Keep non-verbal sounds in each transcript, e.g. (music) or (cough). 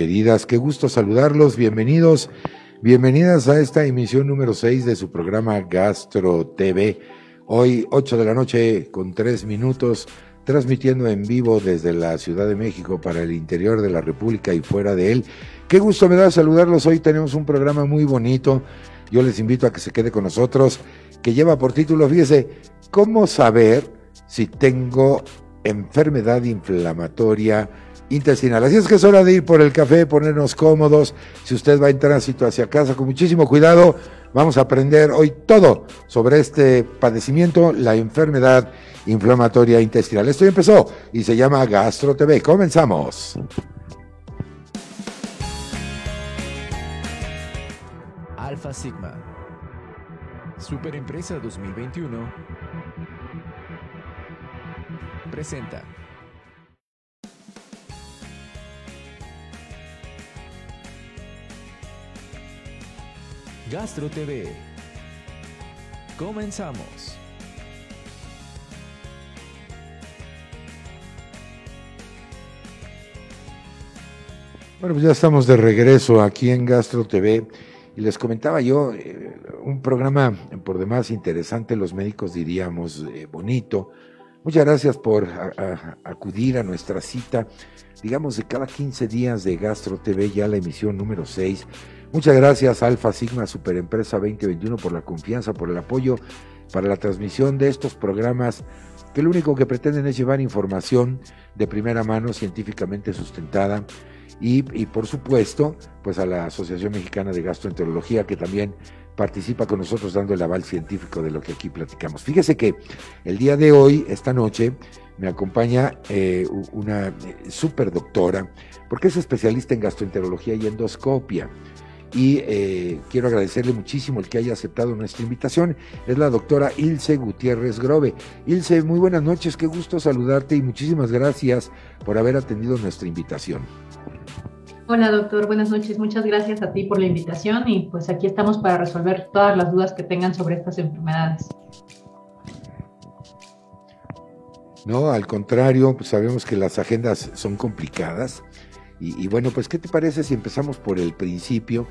queridas. Qué gusto saludarlos. Bienvenidos, bienvenidas a esta emisión número 6 de su programa Gastro TV. Hoy, 8 de la noche con 3 minutos, transmitiendo en vivo desde la Ciudad de México para el interior de la República y fuera de él. Qué gusto me da saludarlos. Hoy tenemos un programa muy bonito. Yo les invito a que se quede con nosotros, que lleva por título, fíjese, ¿cómo saber si tengo enfermedad inflamatoria? Intestinal. Así es que es hora de ir por el café, ponernos cómodos. Si usted va a entrar hacia casa con muchísimo cuidado, vamos a aprender hoy todo sobre este padecimiento, la enfermedad inflamatoria intestinal. Esto ya empezó y se llama Gastro TV. Comenzamos. Alfa Sigma. Superempresa 2021 presenta Gastro TV. Comenzamos. Bueno, pues ya estamos de regreso aquí en Gastro TV y les comentaba yo, eh, un programa por demás interesante, los médicos diríamos eh, bonito. Muchas gracias por acudir a nuestra cita, digamos, de cada 15 días de Gastro TV, ya la emisión número 6 Muchas gracias Alfa Sigma Superempresa 2021 por la confianza, por el apoyo para la transmisión de estos programas que lo único que pretenden es llevar información de primera mano científicamente sustentada y, por supuesto pues a la Asociación Mexicana de Gastroenterología que también participa con nosotros dando el aval científico de lo que aquí platicamos. Fíjese que el día de hoy, esta noche, me acompaña eh, una eh, super doctora, porque es especialista en gastroenterología y endoscopia y eh, quiero agradecerle muchísimo el que haya aceptado nuestra invitación. Es la doctora Ilse Gutiérrez Grove. Ilse, muy buenas noches, qué gusto saludarte y muchísimas gracias por haber atendido nuestra invitación. Hola doctor, buenas noches, muchas gracias a ti por la invitación y pues aquí estamos para resolver todas las dudas que tengan sobre estas enfermedades. No, al contrario, pues sabemos que las agendas son complicadas y, bueno, pues ¿qué te parece si empezamos por el principio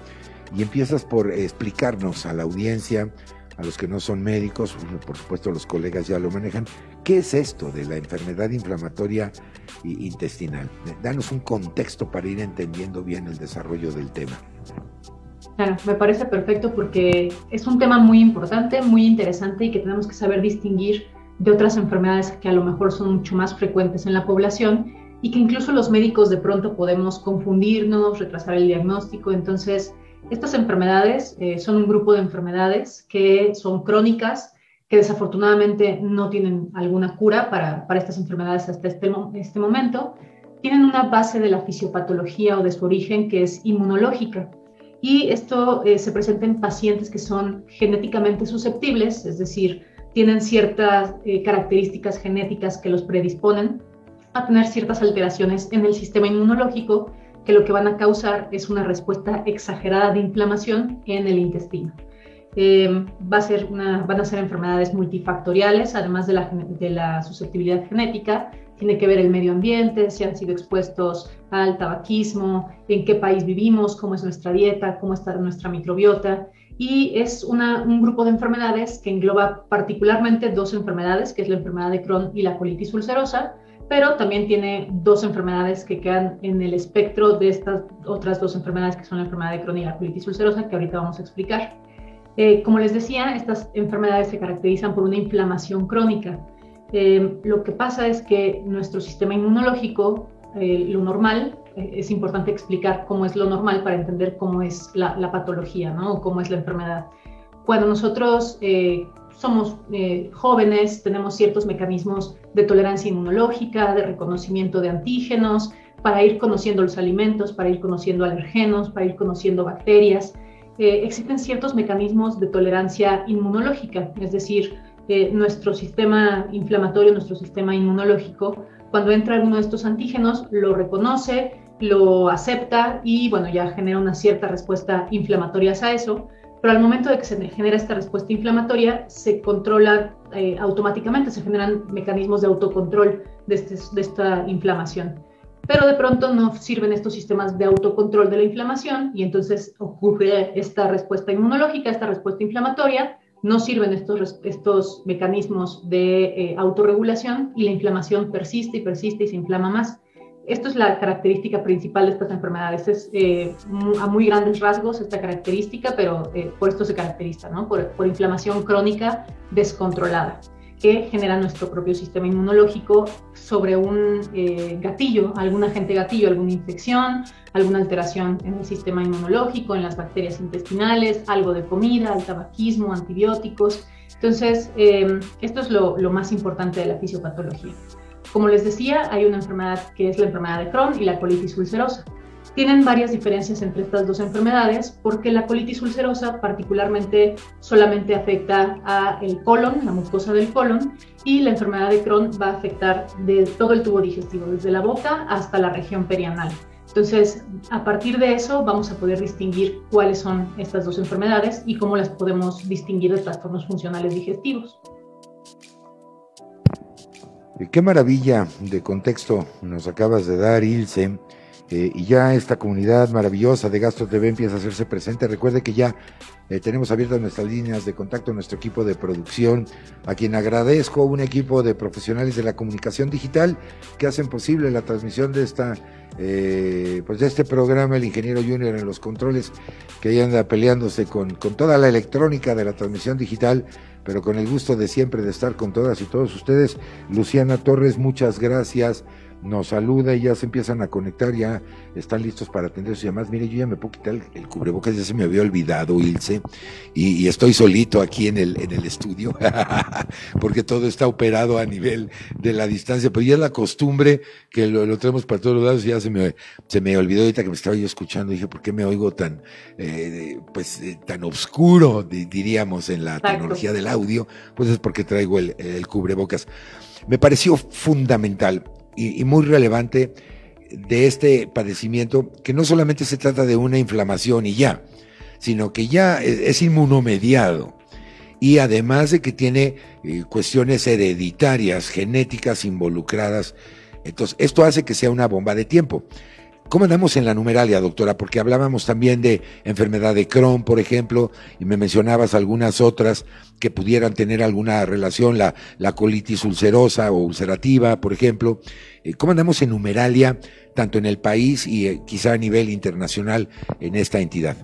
y empiezas por explicarnos a la audiencia, a los que no son médicos, por supuesto los colegas ya lo manejan, ¿qué es esto de la enfermedad inflamatoria intestinal? Danos un contexto para ir entendiendo bien el desarrollo del tema. Claro, me parece perfecto porque es un tema muy importante, muy interesante y que tenemos que saber distinguir de otras enfermedades que a lo mejor son mucho más frecuentes en la población y que incluso los médicos de pronto podemos confundirnos, retrasar el diagnóstico. Entonces, estas enfermedades eh, son un grupo de enfermedades que son crónicas, que desafortunadamente no tienen alguna cura para, para estas enfermedades hasta este, este momento. Tienen una base de la fisiopatología o de su origen que es inmunológica. Y esto eh, se presenta en pacientes que son genéticamente susceptibles, es decir, tienen ciertas eh, características genéticas que los predisponen a tener ciertas alteraciones en el sistema inmunológico que lo que van a causar es una respuesta exagerada de inflamación en el intestino. Eh, va a ser van a ser enfermedades multifactoriales, además de la, susceptibilidad genética, tiene que ver el medio ambiente, si han sido expuestos al tabaquismo, en qué país vivimos, cómo es nuestra dieta, cómo está nuestra microbiota. Y es un grupo de enfermedades que engloba particularmente dos enfermedades, que es la enfermedad de Crohn y la colitis ulcerosa, pero también tiene dos enfermedades que quedan en el espectro de estas otras dos enfermedades que son la enfermedad de Crohn y la colitis ulcerosa, que ahorita vamos a explicar. Eh, como les decía, estas enfermedades se caracterizan por una inflamación crónica. Eh, lo que pasa es que nuestro sistema inmunológico, eh, lo normal, es importante explicar cómo es lo normal para entender cómo es la, la patología, ¿no? O cómo es la enfermedad. Cuando nosotros somos eh, jóvenes, tenemos ciertos mecanismos de tolerancia inmunológica, de reconocimiento de antígenos, para ir conociendo los alimentos, para ir conociendo alergenos, para ir conociendo bacterias. Eh, existen ciertos mecanismos de tolerancia inmunológica, es decir, eh, nuestro sistema inflamatorio, nuestro sistema inmunológico, cuando entra alguno de estos antígenos, lo reconoce, lo acepta y bueno, ya genera una cierta respuesta inflamatoria a eso pero al momento de que se genera esta respuesta inflamatoria, se controla eh, automáticamente, se generan mecanismos de autocontrol de, este, de esta inflamación. pero de pronto no sirven estos sistemas de autocontrol de la inflamación y entonces ocurre esta respuesta inmunológica, esta respuesta inflamatoria, no sirven estos, estos mecanismos de eh, autorregulación y la inflamación persiste y persiste y se inflama más. Esto es la característica principal de estas enfermedades. Es eh, a muy grandes rasgos esta característica, pero eh, por esto se caracteriza, ¿no? Por, inflamación crónica descontrolada que genera nuestro propio sistema inmunológico sobre un eh, gatillo, algún agente gatillo, alguna infección, alguna alteración en el sistema inmunológico, en las bacterias intestinales, algo de comida, el tabaquismo, antibióticos. Entonces, esto es lo más importante de la fisiopatología. Como les decía, hay una enfermedad que es la enfermedad de Crohn y la colitis ulcerosa. Tienen varias diferencias entre estas dos enfermedades porque la colitis ulcerosa particularmente solamente afecta a el colon, la mucosa del colon, y la enfermedad de Crohn va a afectar de todo el tubo digestivo, desde la boca hasta la región perianal. Entonces, a partir de eso vamos a poder distinguir cuáles son estas dos enfermedades y cómo las podemos distinguir de trastornos funcionales digestivos. Qué maravilla de contexto nos acabas de dar, Ilse. Eh, y ya esta comunidad maravillosa de Gastro TV empieza a hacerse presente. Recuerde que ya eh, tenemos abiertas nuestras líneas de contacto, nuestro equipo de producción, a quien agradezco, un equipo de profesionales de la comunicación digital que hacen posible la transmisión de esta, eh, pues de este programa, el ingeniero Junior en los controles, que ya anda peleándose con, con toda la electrónica de la transmisión digital pero con el gusto de siempre de estar con todas y todos ustedes. Luciana Torres, muchas gracias nos saluda y ya se empiezan a conectar, ya están listos para atender sus llamadas. Mire, yo ya me puedo quitar el, cubrebocas, ya se me había olvidado, Ilse, y, estoy solito aquí en el, en el estudio, (laughs) porque todo está operado a nivel de la distancia, pero ya es la costumbre que lo, tenemos para todos los lados, y ya se me, se me olvidó ahorita que me estaba yo escuchando, dije, ¿por qué me oigo tan, eh, pues, eh, tan oscuro, diríamos, en la tecnología del audio? Pues es porque traigo el, el cubrebocas. Me pareció fundamental y, muy relevante de este padecimiento, que no solamente se trata de una inflamación y ya, sino que ya es, inmunomediado y además de que tiene eh, cuestiones hereditarias, genéticas involucradas. Entonces, esto hace que sea una bomba de tiempo. ¿Cómo andamos en la numeralia, doctora? Porque hablábamos también de enfermedad de Crohn, por ejemplo, y me mencionabas algunas otras que pudieran tener alguna relación, la, la colitis ulcerosa o ulcerativa, por ejemplo. Eh, ¿Cómo andamos en numeralia, tanto en el país y eh, quizá a nivel internacional en esta entidad?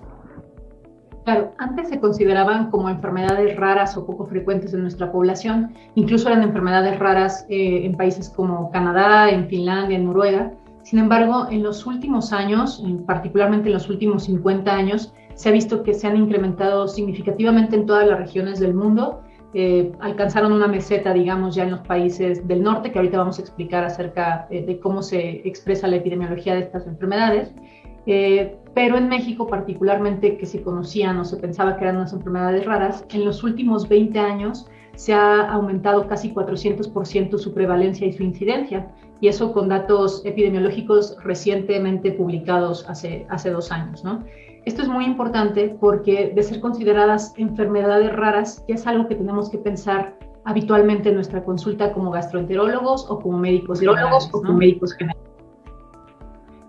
Claro, antes se consideraban como enfermedades raras o poco frecuentes en nuestra población, incluso eran enfermedades raras eh, en países como Canadá, en Finlandia, en Noruega sin embargo, en los últimos años, particularmente en los últimos 50 años, se ha visto que se han incrementado significativamente en todas las regiones del mundo. Eh, alcanzaron una meseta, digamos, ya en los países del norte, que ahorita vamos a explicar acerca eh, de cómo se expresa la epidemiología de estas enfermedades. Eh, pero en México particularmente, que se conocían o se pensaba que eran unas enfermedades raras, en los últimos 20 años se ha aumentado casi 400% su prevalencia y su incidencia y eso con datos epidemiológicos recientemente publicados hace, hace dos años. ¿no? Esto es muy importante porque de ser consideradas enfermedades raras ya es algo que tenemos que pensar habitualmente en nuestra consulta como gastroenterólogos o como médicos generales. O como médicos generales.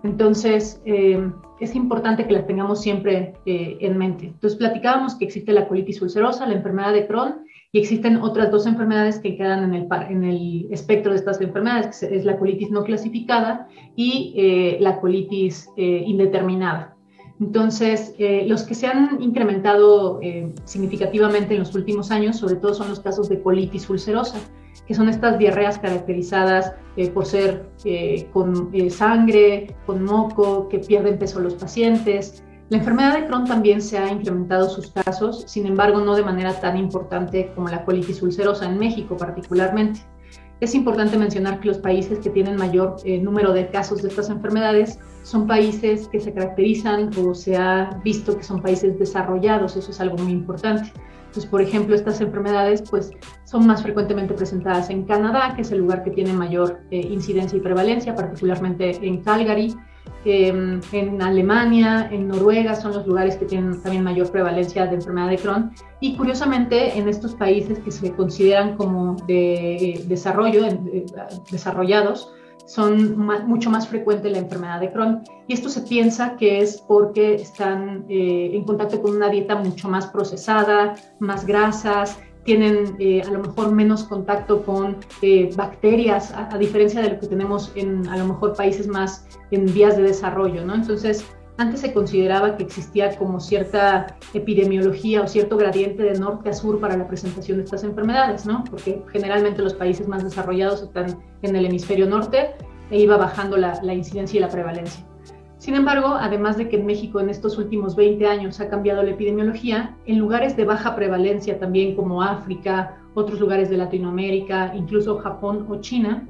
Entonces, eh, es importante que las tengamos siempre eh, en mente. Entonces, platicábamos que existe la colitis ulcerosa, la enfermedad de Crohn y existen otras dos enfermedades que quedan en el, en el espectro de estas enfermedades, que es la colitis no clasificada y eh, la colitis eh, indeterminada. Entonces, eh, los que se han incrementado significativamente en los últimos años, sobre todo son los casos de colitis ulcerosa, que son estas diarreas caracterizadas por ser con sangre, con moco, que pierden peso los pacientes, la enfermedad de Crohn también se ha incrementado sus casos, sin embargo no de manera tan importante como la colitis ulcerosa en México particularmente. Es importante mencionar que los países que tienen mayor eh, número de casos de estas enfermedades son países que se caracterizan o se ha visto que son países desarrollados, eso es algo muy importante. Entonces, por ejemplo, estas enfermedades pues, son más frecuentemente presentadas en Canadá, que es el lugar que tiene mayor eh, incidencia y prevalencia, particularmente en Calgary, Em, en Alemania, en Noruega son los lugares que tienen también mayor prevalencia de enfermedad de Crohn. Y curiosamente, en estos países que se consideran como de desarrollo, desarrollados, son mucho más frecuente la enfermedad de Crohn. Y esto se piensa que es porque están eh, en contacto con una dieta mucho más procesada, más grasas, tienen eh, a lo mejor menos contacto con eh, bacterias, a, diferencia de lo que tenemos en a lo mejor países más en vías de desarrollo, ¿no? Entonces, antes se consideraba que existía como cierta epidemiología o cierto gradiente de norte a sur para la presentación de estas enfermedades, ¿no? Porque generalmente los países más desarrollados están en el hemisferio norte e iba bajando la, la incidencia y la prevalencia. Sin embargo, además de que en México en estos últimos 20 años ha cambiado la epidemiología, en lugares de baja prevalencia también como África, otros lugares de Latinoamérica, incluso Japón o China,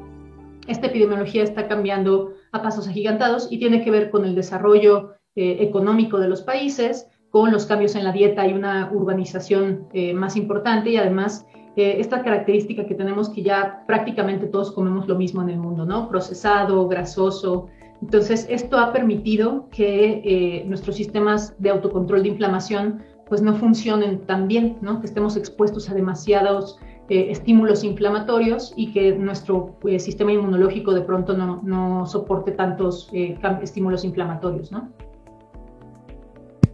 esta epidemiología está cambiando a pasos agigantados y tiene que ver con el desarrollo eh, económico de los países, con los cambios en la dieta y una urbanización eh, más importante y además eh, esta característica que tenemos que ya prácticamente todos comemos lo mismo en el mundo, ¿no? Procesado, grasoso, entonces, esto ha permitido que eh, nuestros sistemas de autocontrol de inflamación pues no funcionen tan bien, ¿no? que estemos expuestos a demasiados eh, estímulos inflamatorios y que nuestro eh, sistema inmunológico de pronto no, soporte tantos estímulos inflamatorios.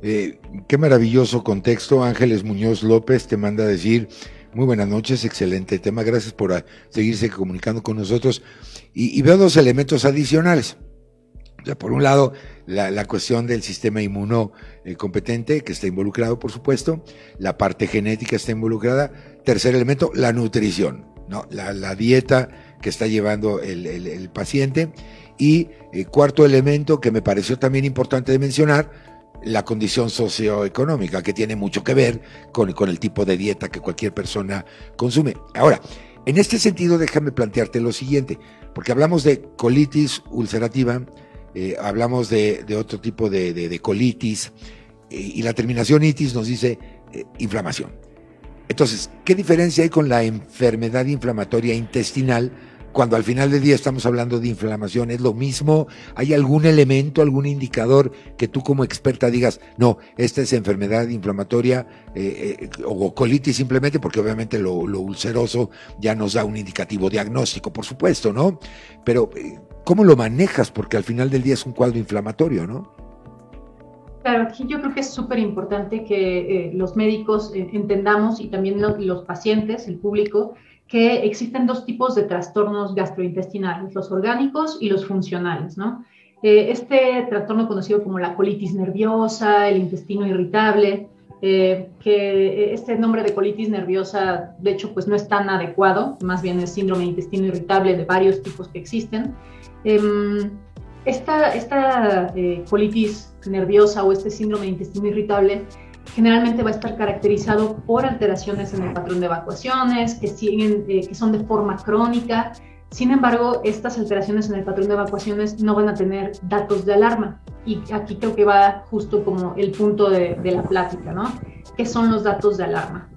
qué maravilloso contexto. Ángeles Muñoz López te manda a decir, muy buenas noches, excelente tema, gracias por seguirse comunicando con nosotros. y veo dos elementos adicionales por un lado, la, cuestión del sistema inmunocompetente, que está involucrado, por supuesto, la parte genética está involucrada. Tercer elemento, la nutrición, ¿no? la, dieta que está llevando el, paciente. Y eh, cuarto elemento, que me pareció también importante de mencionar, la condición socioeconómica, que tiene mucho que ver con, con el tipo de dieta que cualquier persona consume. Ahora, en este sentido, déjame plantearte lo siguiente, porque hablamos de colitis ulcerativa, eh, hablamos de, otro tipo de, colitis, eh, y la terminación itis nos dice eh, inflamación. Entonces, ¿qué diferencia hay con la enfermedad inflamatoria intestinal cuando al final del día estamos hablando de inflamación? ¿Es lo mismo? ¿Hay algún elemento, algún indicador que tú como experta digas, no, esta es enfermedad inflamatoria o colitis simplemente, porque obviamente lo, lo, ulceroso ya nos da un indicativo diagnóstico, por supuesto, ¿no? Pero ¿Cómo lo manejas? Porque al final del día es un cuadro inflamatorio, ¿no? Claro, aquí yo creo que es súper importante que eh, los médicos eh, entendamos y también los pacientes, el público, que existen dos tipos de trastornos gastrointestinales, los orgánicos y los funcionales, ¿no? Eh, este trastorno conocido como la colitis nerviosa, el intestino irritable, que este nombre de colitis nerviosa, de hecho, pues no es tan adecuado, más bien es síndrome de intestino irritable de varios tipos que existen. Em, esta, esta eh, colitis nerviosa o este síndrome de intestino irritable generalmente va a estar caracterizado por alteraciones en el patrón de evacuaciones que, siguen, eh, que son de forma crónica. Sin embargo, estas alteraciones en el patrón de evacuaciones no van a tener datos de alarma. Y aquí creo que va justo como el punto de, de la plática, ¿no? ¿Qué son los datos de alarma?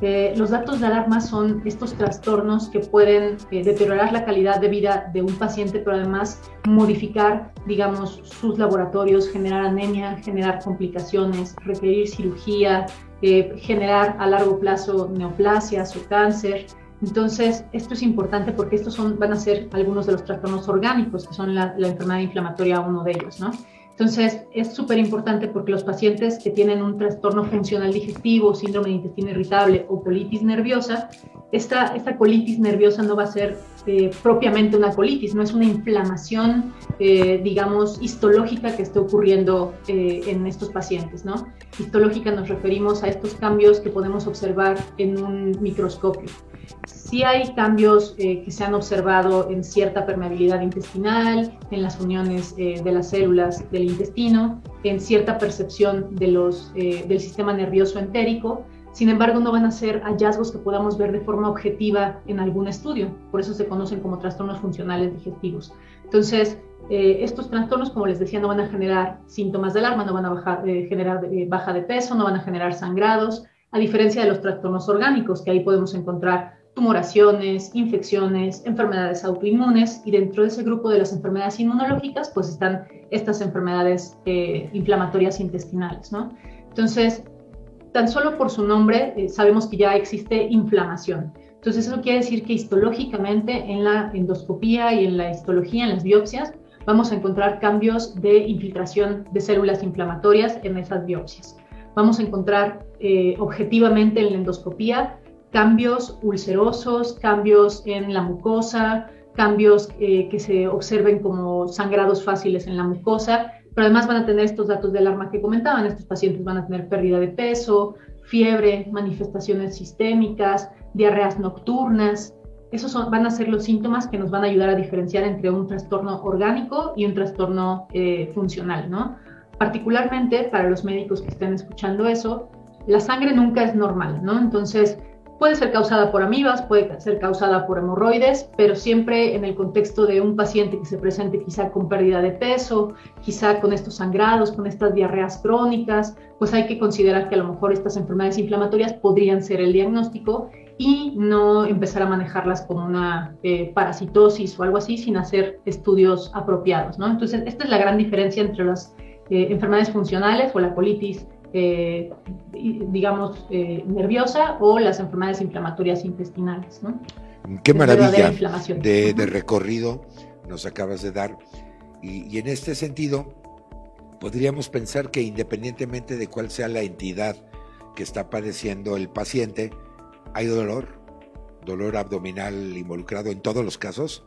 Los datos de alarma son estos trastornos que pueden eh, deteriorar la calidad de vida de un paciente, pero además modificar, digamos, sus laboratorios, generar anemia, generar complicaciones, requerir cirugía, eh, generar a largo plazo neoplasias o cáncer. Entonces, esto es importante porque estos son, van a ser algunos de los trastornos orgánicos, que son la, la enfermedad inflamatoria, uno de ellos, ¿no? Entonces, es súper importante porque los pacientes que tienen un trastorno funcional digestivo, síndrome de intestino irritable o colitis nerviosa, esta, esta colitis nerviosa no va a ser eh, propiamente una colitis, no es una inflamación, eh, digamos, histológica que esté ocurriendo eh, en estos pacientes, ¿no? Histológica nos referimos a estos cambios que podemos observar en un microscopio. Sí hay cambios eh, que se han observado en cierta permeabilidad intestinal, en las uniones eh, de las células del intestino, en cierta percepción de los, eh, del sistema nervioso entérico. Sin embargo, no van a ser hallazgos que podamos ver de forma objetiva en algún estudio. Por eso se conocen como trastornos funcionales digestivos. Entonces, estos trastornos, como les decía, no van a generar síntomas de alarma, no van a bajar, generar baja de peso, no van a generar sangrados, a diferencia de los trastornos orgánicos, que ahí podemos encontrar tumoraciones, infecciones, enfermedades autoinmunes y dentro de ese grupo de las enfermedades inmunológicas pues están estas enfermedades eh, inflamatorias intestinales, ¿no? Entonces, tan solo por su nombre eh, sabemos que ya existe inflamación. Entonces eso quiere decir que histológicamente en la endoscopía y en la histología, en las biopsias, vamos a encontrar cambios de infiltración de células inflamatorias en esas biopsias. Vamos a encontrar eh, objetivamente en la endoscopía cambios ulcerosos, cambios en la mucosa, cambios eh, que se observen como sangrados fáciles en la mucosa, pero además van a tener estos datos de alarma que comentaban. Estos pacientes van a tener pérdida de peso, fiebre, manifestaciones sistémicas, diarreas nocturnas, esos van a ser los síntomas que nos van a ayudar a diferenciar entre un trastorno orgánico y un trastorno eh, funcional, ¿no? Particularmente para los médicos que estén escuchando eso, la sangre nunca es normal, ¿no? Entonces, puede ser causada por amibas, puede ser causada por hemorroides, pero siempre en el contexto de un paciente que se presente quizá con pérdida de peso, quizá con estos sangrados, con estas diarreas crónicas, pues hay que considerar que a lo mejor estas enfermedades inflamatorias podrían ser el diagnóstico y no empezar a manejarlas como una eh, parasitosis o algo así sin hacer estudios apropiados. ¿no? Entonces, esta es la gran diferencia entre las eh, enfermedades funcionales o la colitis, eh, digamos, nerviosa o las enfermedades inflamatorias intestinales. ¿no? Qué maravilla de, de, recorrido nos acabas de dar. Y, y en este sentido, podríamos pensar que independientemente de cuál sea la entidad que está padeciendo el paciente, ¿Hay dolor? ¿Dolor abdominal involucrado en todos los casos?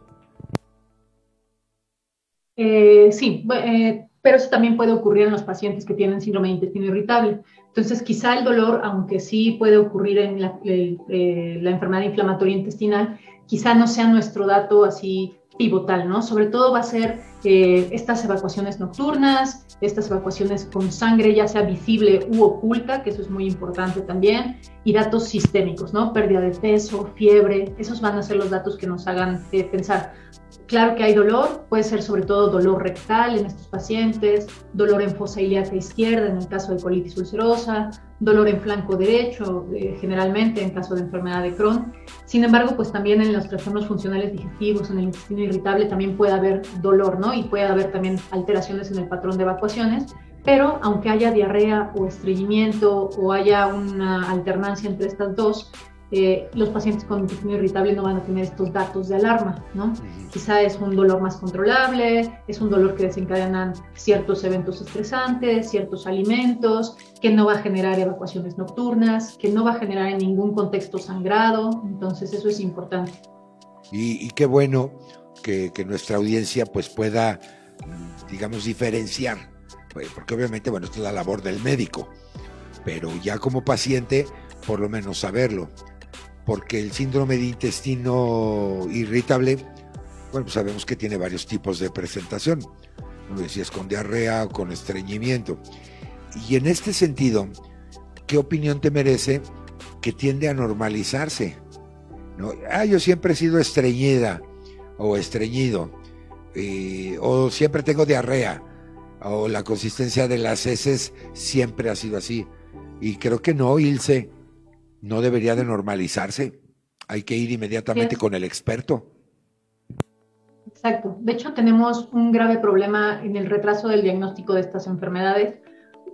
Eh, sí, eh, pero eso también puede ocurrir en los pacientes que tienen síndrome de intestino irritable. Entonces, quizá el dolor, aunque sí puede ocurrir en la, eh, la enfermedad inflamatoria intestinal, quizá no sea nuestro dato así pivotal, ¿no? Sobre todo va a ser eh, estas evacuaciones nocturnas, estas evacuaciones con sangre ya sea visible u oculta, que eso es muy importante también, y datos sistémicos, ¿no? Pérdida de peso, fiebre, esos van a ser los datos que nos hagan eh, pensar. Claro que hay dolor, puede ser sobre todo dolor rectal en estos pacientes, dolor en fosa ilíaca izquierda en el caso de colitis ulcerosa, dolor en flanco derecho, eh, generalmente en caso de enfermedad de Crohn. Sin embargo, pues también en los trastornos funcionales digestivos, en el intestino irritable, también puede haber dolor, ¿no? Y puede haber también alteraciones en el patrón de evacuaciones, pero aunque haya diarrea o estreñimiento o haya una alternancia entre estas dos, eh, los pacientes con intestino irritable no van a tener estos datos de alarma, ¿no? Quizá es un dolor más controlable, es un dolor que desencadenan ciertos eventos estresantes, ciertos alimentos, que no va a generar evacuaciones nocturnas, que no va a generar en ningún contexto sangrado, entonces eso es importante. Y, qué bueno que, que, nuestra audiencia pues pueda, digamos, diferenciar, pues, porque obviamente, bueno, esta es la labor del médico, pero ya como paciente, por lo menos saberlo porque el síndrome de intestino irritable, bueno, pues sabemos que tiene varios tipos de presentación, si es con diarrea o con estreñimiento. Y en este sentido, ¿qué opinión te merece que tiende a normalizarse? ¿No? Ah, yo siempre he sido estreñida o estreñido, eh, o siempre tengo diarrea, o la consistencia de las heces siempre ha sido así. Y creo que no, Ilse no debería de normalizarse. Hay que ir inmediatamente con el experto. Exacto. De hecho, tenemos un grave problema en el retraso del diagnóstico de estas enfermedades.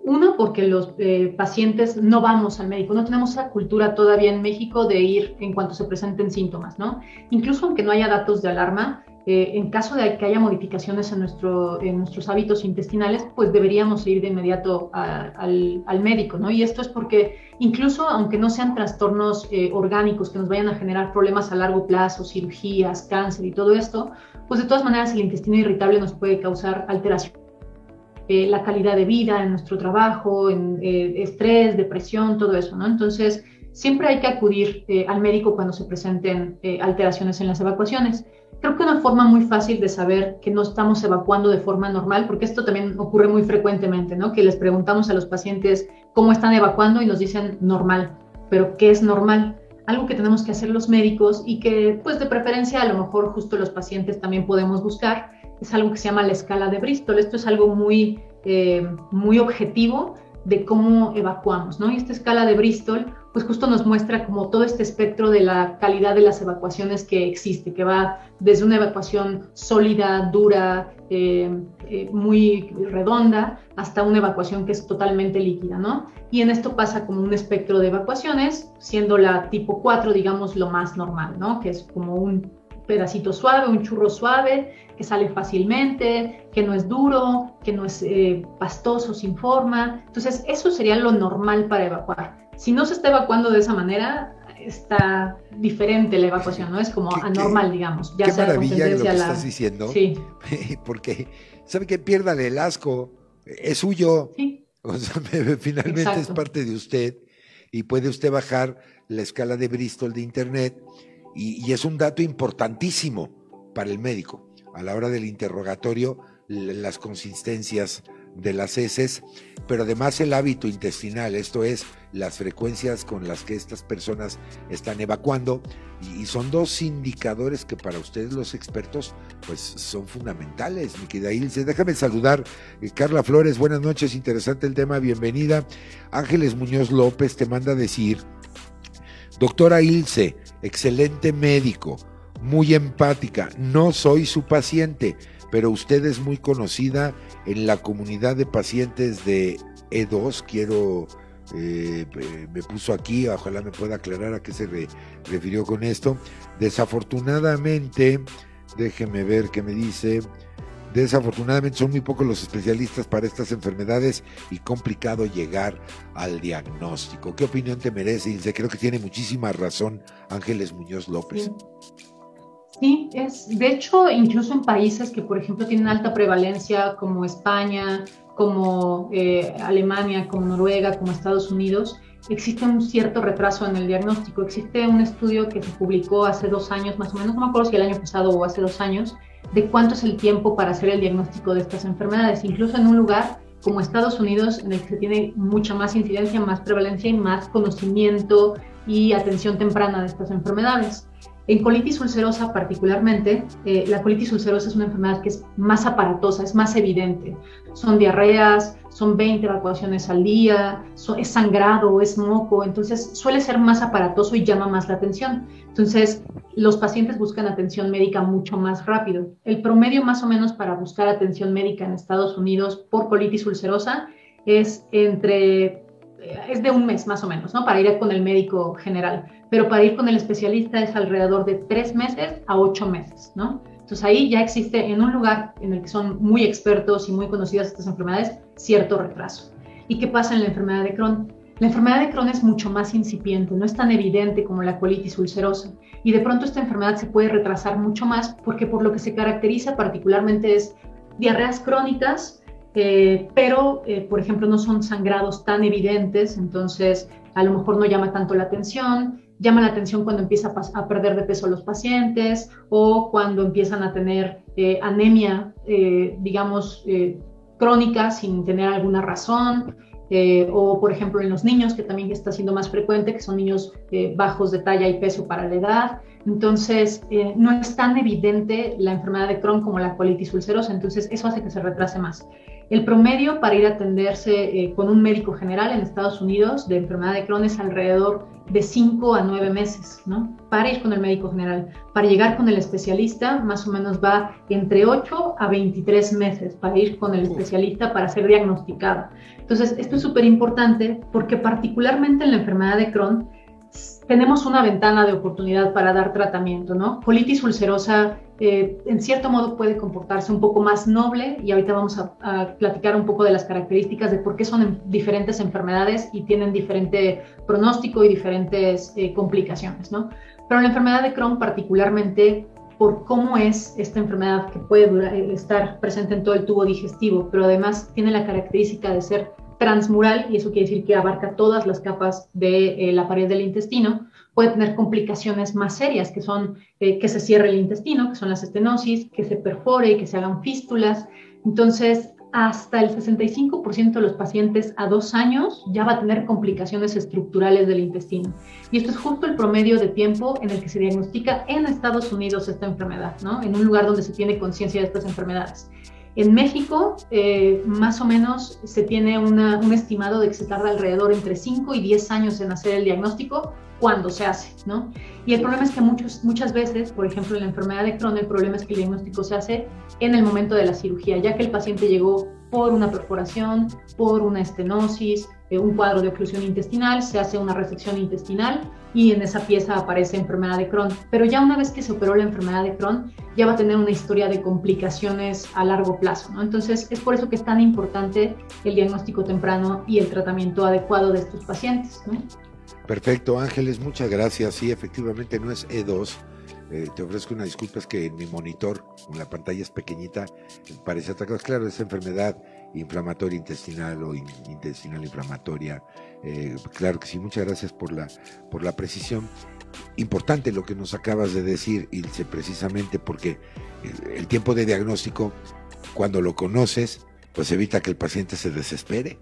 Uno, porque los eh, pacientes no vamos al médico, no tenemos esa cultura todavía en México de ir en cuanto se presenten síntomas, ¿no? Incluso aunque no haya datos de alarma, eh, en caso de que haya modificaciones en, nuestro, en nuestros hábitos intestinales, pues deberíamos ir de inmediato al, al, médico, ¿no? Y esto es porque incluso aunque no sean trastornos eh, orgánicos que nos vayan a generar problemas a largo plazo, cirugías, cáncer y todo esto, pues de todas maneras el intestino irritable nos puede causar alteración. Eh, la calidad de vida en nuestro trabajo, en estrés, depresión, todo eso, ¿no? Entonces, siempre hay que acudir al médico cuando se presenten alteraciones en las evacuaciones. Creo que una forma muy fácil de saber que no estamos evacuando de forma normal, porque esto también ocurre muy frecuentemente, ¿no? Que les preguntamos a los pacientes cómo están evacuando y nos dicen normal, pero ¿qué es normal? Algo que tenemos que hacer los médicos y que, pues de preferencia, a lo mejor justo los pacientes también podemos buscar, es algo que se llama la escala de Bristol. Esto es algo muy, eh, muy objetivo de cómo evacuamos, ¿no? Y esta escala de Bristol pues justo nos muestra como todo este espectro de la calidad de las evacuaciones que existe, que va desde una evacuación sólida, dura, eh, eh, muy redonda, hasta una evacuación que es totalmente líquida, ¿no? Y en esto pasa como un espectro de evacuaciones, siendo la tipo 4, digamos, lo más normal, ¿no? Que es como un pedacito suave, un churro suave, que sale fácilmente, que no es duro, que no es eh, pastoso, sin forma. Entonces, eso sería lo normal para evacuar. Si no se está evacuando de esa manera, está diferente la evacuación, ¿no? Es como anormal, digamos. Ya qué maravilla lo que estás diciendo. Sí. (laughs) Porque, ¿sabe que pierda el asco? Es suyo. Sí. (laughs) O sea, finalmente es parte de usted y puede usted bajar la escala de Bristol de Internet y, y es un dato importantísimo para el médico a la hora del interrogatorio las consistencias de las heces, pero además el hábito intestinal, esto es, las frecuencias con las que estas personas están evacuando, y, son dos indicadores que para ustedes los expertos, pues son fundamentales, mi querida Ilse. Déjame saludar, eh, Carla Flores, buenas noches, interesante el tema, bienvenida. Ángeles Muñoz López te manda decir, doctora Ilse, excelente médico, muy empática, no soy su paciente, pero usted es muy conocida en la comunidad de pacientes de E2, quiero, eh, me puso aquí, ojalá me pueda aclarar a qué se refirió con esto. Desafortunadamente, déjeme ver qué me dice. Desafortunadamente son muy pocos los especialistas para estas enfermedades y complicado llegar al diagnóstico. ¿Qué opinión te merece, Ilse? Creo que tiene muchísima razón Ángeles Muñoz López. Es, de hecho, incluso en países que, por ejemplo, tienen alta prevalencia, como España, como eh, Alemania, como Noruega, como Estados Unidos, existe un cierto retraso en el diagnóstico. Existe un estudio que se publicó hace dos años, más o menos, no me acuerdo si el año pasado o hace dos años, de cuánto es el tiempo para hacer el diagnóstico de estas enfermedades. Incluso en un lugar como Estados Unidos, en el que se tiene mucha más incidencia, más prevalencia y más conocimiento y atención temprana de estas enfermedades. En colitis ulcerosa particularmente, eh, la colitis ulcerosa es una enfermedad que es más aparatosa, es más evidente. Son diarreas, son 20 evacuaciones al día, es sangrado, es moco, entonces suele ser más aparatoso y llama más la atención. Entonces, los pacientes buscan atención médica mucho más rápido. El promedio más o menos para buscar atención médica en Estados Unidos por colitis ulcerosa es entre es de un mes más o menos, ¿no? Para ir con el médico general, pero para ir con el especialista es alrededor de tres meses a ocho meses, ¿no? Entonces ahí ya existe en un lugar en el que son muy expertos y muy conocidas estas enfermedades, cierto retraso. ¿Y qué pasa en la enfermedad de Crohn? La enfermedad de Crohn es mucho más incipiente, no es tan evidente como la colitis ulcerosa y de pronto esta enfermedad se puede retrasar mucho más porque por lo que se caracteriza particularmente es diarreas crónicas, eh, pero, eh, por ejemplo, no son sangrados tan evidentes, entonces a lo mejor no llama tanto la atención. Llama la atención cuando empieza a, perder de peso los pacientes o cuando empiezan a tener eh, anemia, digamos, crónica sin tener alguna razón. o por ejemplo en los niños, que también está siendo más frecuente, que son niños bajos de talla y peso para la edad. Entonces, no es tan evidente la enfermedad de Crohn como la colitis ulcerosa, entonces eso hace que se retrase más. El promedio para ir a atenderse eh, con un médico general en Estados Unidos de enfermedad de Crohn es alrededor de 5 a 9 meses, ¿no? Para ir con el médico general. Para llegar con el especialista, más o menos va entre 8 a 23 meses para ir con el especialista para ser diagnosticado. Entonces, esto es súper importante porque particularmente en la enfermedad de Crohn, tenemos una ventana de oportunidad para dar tratamiento, ¿no? Colitis ulcerosa eh, en cierto modo puede comportarse un poco más noble y ahorita vamos a, platicar un poco de las características de por qué son diferentes enfermedades y tienen diferente pronóstico y diferentes eh, complicaciones, ¿no? Pero la enfermedad de Crohn particularmente por cómo es esta enfermedad que puede eh, estar presente en todo el tubo digestivo, pero además tiene la característica de ser transmural, y eso quiere decir que abarca todas las capas de la pared del intestino, puede tener complicaciones más serias, que son eh, que se cierre el intestino, que son las estenosis, que se perfore y que se hagan fístulas. Entonces, hasta el 65% de los pacientes a dos años ya va a tener complicaciones estructurales del intestino. Y esto es justo el promedio de tiempo en el que se diagnostica en Estados Unidos esta enfermedad, ¿no? En un lugar donde se tiene conciencia de estas enfermedades. En México, eh, más o menos, se tiene un estimado de que se tarda alrededor entre 5 y 10 años en hacer el diagnóstico cuando se hace, ¿no? Y el problema es que muchos, muchas veces, por ejemplo, en la enfermedad de Crohn, el problema es que el diagnóstico se hace en el momento de la cirugía, ya que el paciente llegó por una perforación, por una estenosis, eh, un cuadro de oclusión intestinal, se hace una resección intestinal y en esa pieza aparece enfermedad de Crohn. Pero ya una vez que se operó la enfermedad de Crohn, ya va a tener una historia de complicaciones a largo plazo. ¿no? Entonces, es por eso que es tan importante el diagnóstico temprano y el tratamiento adecuado de estos pacientes. ¿no? Perfecto, Ángeles, muchas gracias. Sí, efectivamente no es E2. Eh, te ofrezco una disculpa, es que en mi monitor, en la pantalla es pequeñita, parece otra cosa. Claro, es enfermedad inflamatoria intestinal o intestinal inflamatoria. Eh, claro que sí, muchas gracias por la, por la precisión. Importante lo que nos acabas de decir, Ilse, precisamente porque el, tiempo de diagnóstico, cuando lo conoces, pues evita que el paciente se desespere.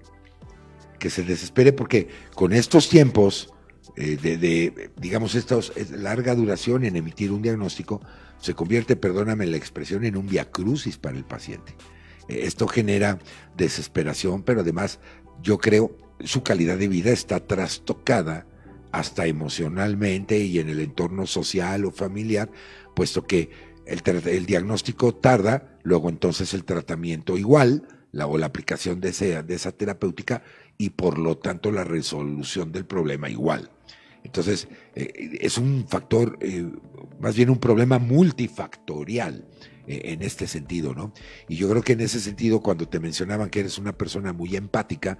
Que se desespere porque con estos tiempos eh, de, digamos, esta larga duración en emitir un diagnóstico, se convierte, perdóname la expresión, en un viacrucis para el paciente. Eh, esto genera desesperación, pero además yo creo su calidad de vida está trastocada hasta emocionalmente y en el entorno social o familiar, puesto que el, diagnóstico tarda, luego entonces el tratamiento igual, la, o la aplicación de, de esa terapéutica y por lo tanto la resolución del problema igual. Entonces, eh, es un factor, eh, más bien un problema multifactorial eh, en este sentido, ¿no? Y yo creo que en ese sentido, cuando te mencionaban que eres una persona muy empática,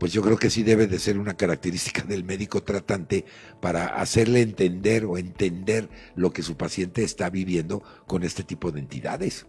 pues yo creo que sí debe de ser una característica del médico tratante para hacerle entender o entender lo que su paciente está viviendo con este tipo de entidades.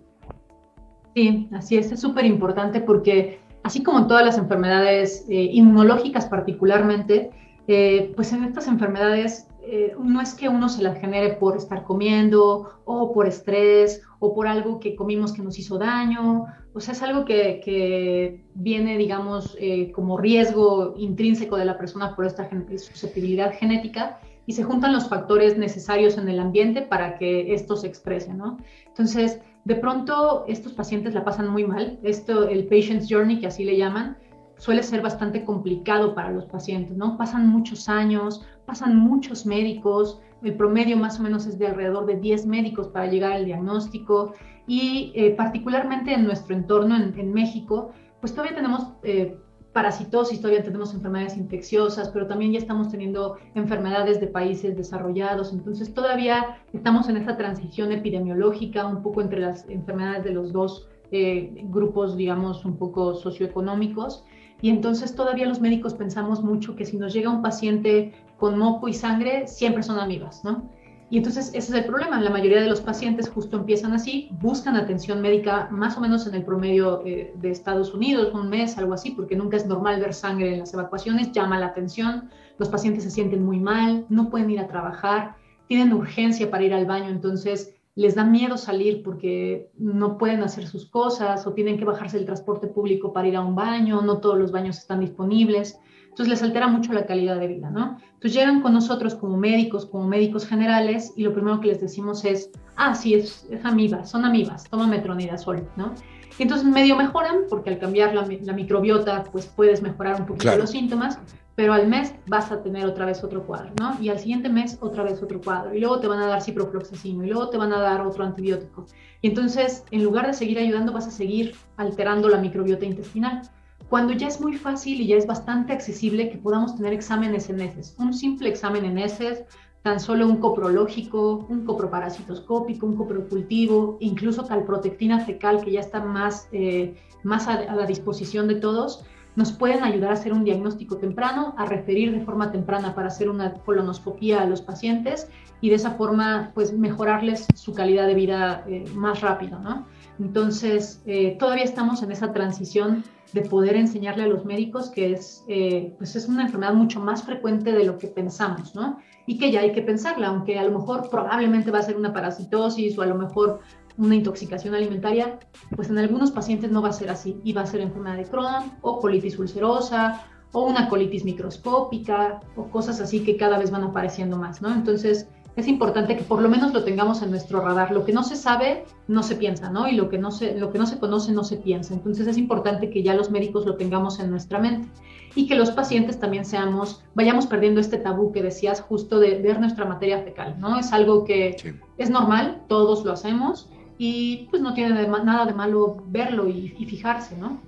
Sí, así es, es súper importante porque así como en todas las enfermedades inmunológicas particularmente, eh, pues en estas enfermedades eh, no es que uno se las genere por estar comiendo o por estrés o por algo que comimos que nos hizo daño, o sea, es algo que, viene, digamos, eh, como riesgo intrínseco de la persona por esta susceptibilidad genética y se juntan los factores necesarios en el ambiente para que esto se exprese, ¿no? Entonces, de pronto estos pacientes la pasan muy mal, esto, el patient's journey, que así le llaman, suele ser bastante complicado para los pacientes, ¿no? Pasan muchos años, pasan muchos médicos, el promedio más o menos es de alrededor de 10 médicos para llegar al diagnóstico y eh, particularmente en nuestro entorno en, México, pues todavía tenemos eh, parasitosis, todavía tenemos enfermedades infecciosas, pero también ya estamos teniendo enfermedades de países desarrollados, entonces todavía estamos en esta transición epidemiológica un poco entre las enfermedades de los dos eh, grupos, digamos, un poco socioeconómicos. Y entonces todavía los médicos pensamos mucho que si nos llega un paciente con moco y sangre, siempre son amigas, ¿no? Y entonces ese es el problema. La mayoría de los pacientes justo empiezan así, buscan atención médica más o menos en el promedio eh, de Estados Unidos, un mes, algo así, porque nunca es normal ver sangre en las evacuaciones, llama la atención, los pacientes se sienten muy mal, no pueden ir a trabajar, tienen urgencia para ir al baño, entonces les da miedo salir porque no pueden hacer sus cosas o tienen que bajarse el transporte público para ir a un baño, no todos los baños están disponibles. Entonces les altera mucho la calidad de vida, ¿no? Entonces llegan con nosotros como médicos, como médicos generales y lo primero que les decimos es, ah, sí, es, es amiba, son amibas, toma metronidazol, ¿no? Y entonces medio mejoran porque al cambiar la, microbiota pues puedes mejorar un poquito los síntomas, pero al mes vas a tener otra vez otro cuadro, ¿no? Y al siguiente mes otra vez otro cuadro, y luego te van a dar ciprofloxacino, y luego te van a dar otro antibiótico. Y entonces, en lugar de seguir ayudando, vas a seguir alterando la microbiota intestinal. Cuando ya es muy fácil y ya es bastante accesible que podamos tener exámenes en heces. Un simple examen en heces, tan solo un coprológico, un coproparasitoscópico, un coprocultivo, incluso calprotectina fecal, que ya está más, eh, más a la disposición de todos, nos pueden ayudar a hacer un diagnóstico temprano, a referir de forma temprana para hacer una colonoscopía a los pacientes y de esa forma pues mejorarles su calidad de vida eh, más rápido, ¿no? Entonces, eh, todavía estamos en esa transición de poder enseñarle a los médicos que es, eh, pues es una enfermedad mucho más frecuente de lo que pensamos, ¿no? Y que ya hay que pensarla, aunque a lo mejor probablemente va a ser una parasitosis o a lo mejor una intoxicación alimentaria, pues en algunos pacientes no va a ser así y va a ser enfermedad de Crohn o colitis ulcerosa o una colitis microscópica o cosas así que cada vez van apareciendo más, ¿no? Entonces, es importante que por lo menos lo tengamos en nuestro radar. Lo que no se sabe, no se piensa, ¿no? Y lo que no se, lo que no se conoce, no se piensa. Entonces es importante que ya los médicos lo tengamos en nuestra mente y que los pacientes también seamos, vayamos perdiendo este tabú que decías justo de ver nuestra materia fecal, ¿no? Es algo que es normal, todos lo hacemos y pues no tiene nada de malo verlo y, fijarse, ¿no?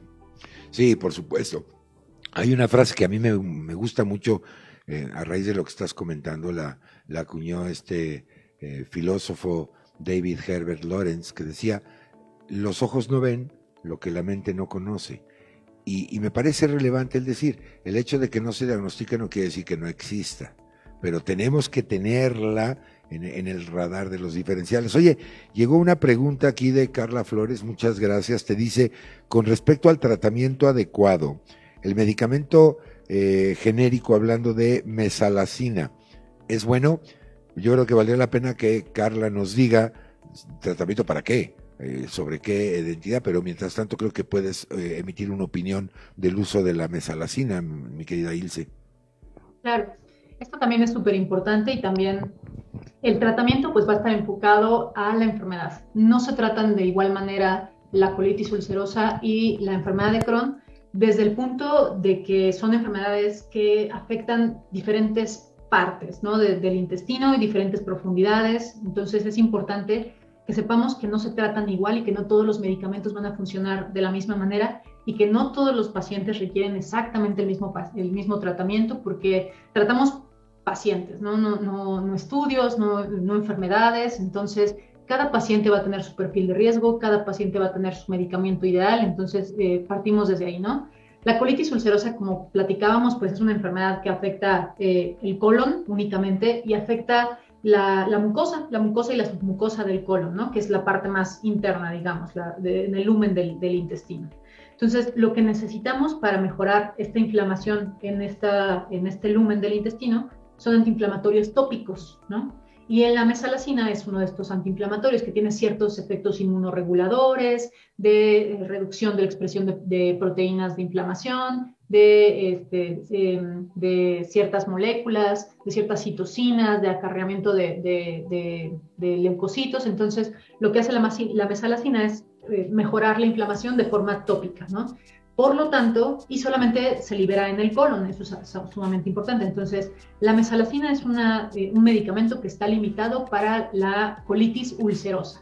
Sí, por supuesto. Hay una frase que a mí me, gusta mucho eh, a raíz de lo que estás comentando, la, la acuñó este eh, filósofo David Herbert Lawrence, que decía, los ojos no ven lo que la mente no conoce. Y, me parece relevante el decir, el hecho de que no se diagnostique no quiere decir que no exista, pero tenemos que tenerla en, el radar de los diferenciales. Oye, llegó una pregunta aquí de Carla Flores, muchas gracias. Te dice, con respecto al tratamiento adecuado, el medicamento eh, genérico hablando de mesalacina, ¿es bueno? Yo creo que valdría la pena que Carla nos diga tratamiento para qué, eh, sobre qué identidad, pero mientras tanto creo que puedes eh, emitir una opinión del uso de la mesalacina, mi querida Ilse. Claro, esto también es súper importante y también el tratamiento pues va a estar enfocado a la enfermedad. No se tratan de igual manera la colitis ulcerosa y la enfermedad de Crohn, desde el punto de que son enfermedades que afectan diferentes partes ¿no? del intestino y diferentes profundidades. Entonces es importante que sepamos que no se tratan igual y que no todos los medicamentos van a funcionar de la misma manera y que no todos los pacientes requieren exactamente el mismo, el mismo tratamiento porque tratamos pacientes, no, no, no, estudios, no, no enfermedades. Entonces cada paciente va a tener su perfil de riesgo, cada paciente va a tener su medicamento ideal, entonces eh, partimos desde ahí, ¿no? La colitis ulcerosa, como platicábamos, pues es una enfermedad que afecta eh, el colon únicamente y afecta la, mucosa, la mucosa y la submucosa del colon, ¿no? Que es la parte más interna, digamos, en el lumen del, del, intestino. Entonces, lo que necesitamos para mejorar esta inflamación en, esta, en este lumen del intestino son antiinflamatorios tópicos, ¿no? Y la mesalacina es uno de estos antiinflamatorios que tiene ciertos efectos inmunoreguladores, de eh, reducción de la expresión de, proteínas de inflamación, de, este, em, de, ciertas moléculas, de ciertas citocinas, de acarreamiento de, leucocitos. Entonces, lo que hace la, la mesalacina es eh, mejorar la inflamación de forma tópica, ¿no? Por lo tanto, y solamente se libera en el colon, eso es sumamente importante. Entonces, la mesalacina es eh, un medicamento que está limitado para la colitis ulcerosa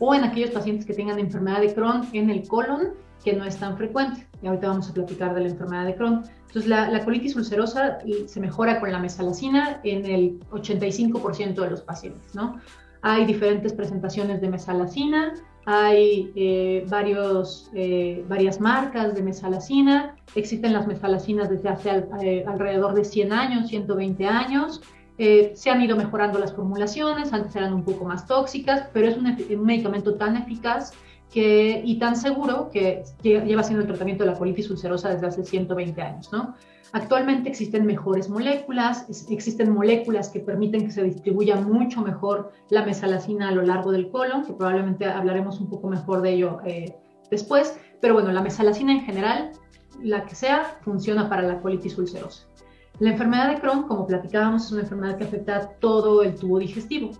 o en aquellos pacientes que tengan enfermedad de Crohn en el colon, que no es tan frecuente. Y ahorita vamos a platicar de la enfermedad de Crohn. Entonces, la, la colitis ulcerosa se mejora con la mesalacina en el 85% de los pacientes, ¿no? Hay diferentes presentaciones de mesalacina, hay eh, varios, eh, varias marcas de mesalacina, existen las mesalacinas desde hace eh, alrededor de 100 años, 120 años. se han ido mejorando las formulaciones, antes eran un poco más tóxicas, pero es un, un medicamento tan eficaz que, y tan seguro que lleva siendo el tratamiento de la colitis ulcerosa desde hace 120 años, ¿no? Actualmente existen mejores moléculas, existen moléculas que permiten que se distribuya mucho mejor la mesalacina a lo largo del colon, que probablemente hablaremos un poco mejor de ello eh, después, pero bueno, la mesalacina en general, la que sea, funciona para la colitis ulcerosa. La enfermedad de Crohn, como platicábamos, es una enfermedad que afecta todo el tubo digestivo.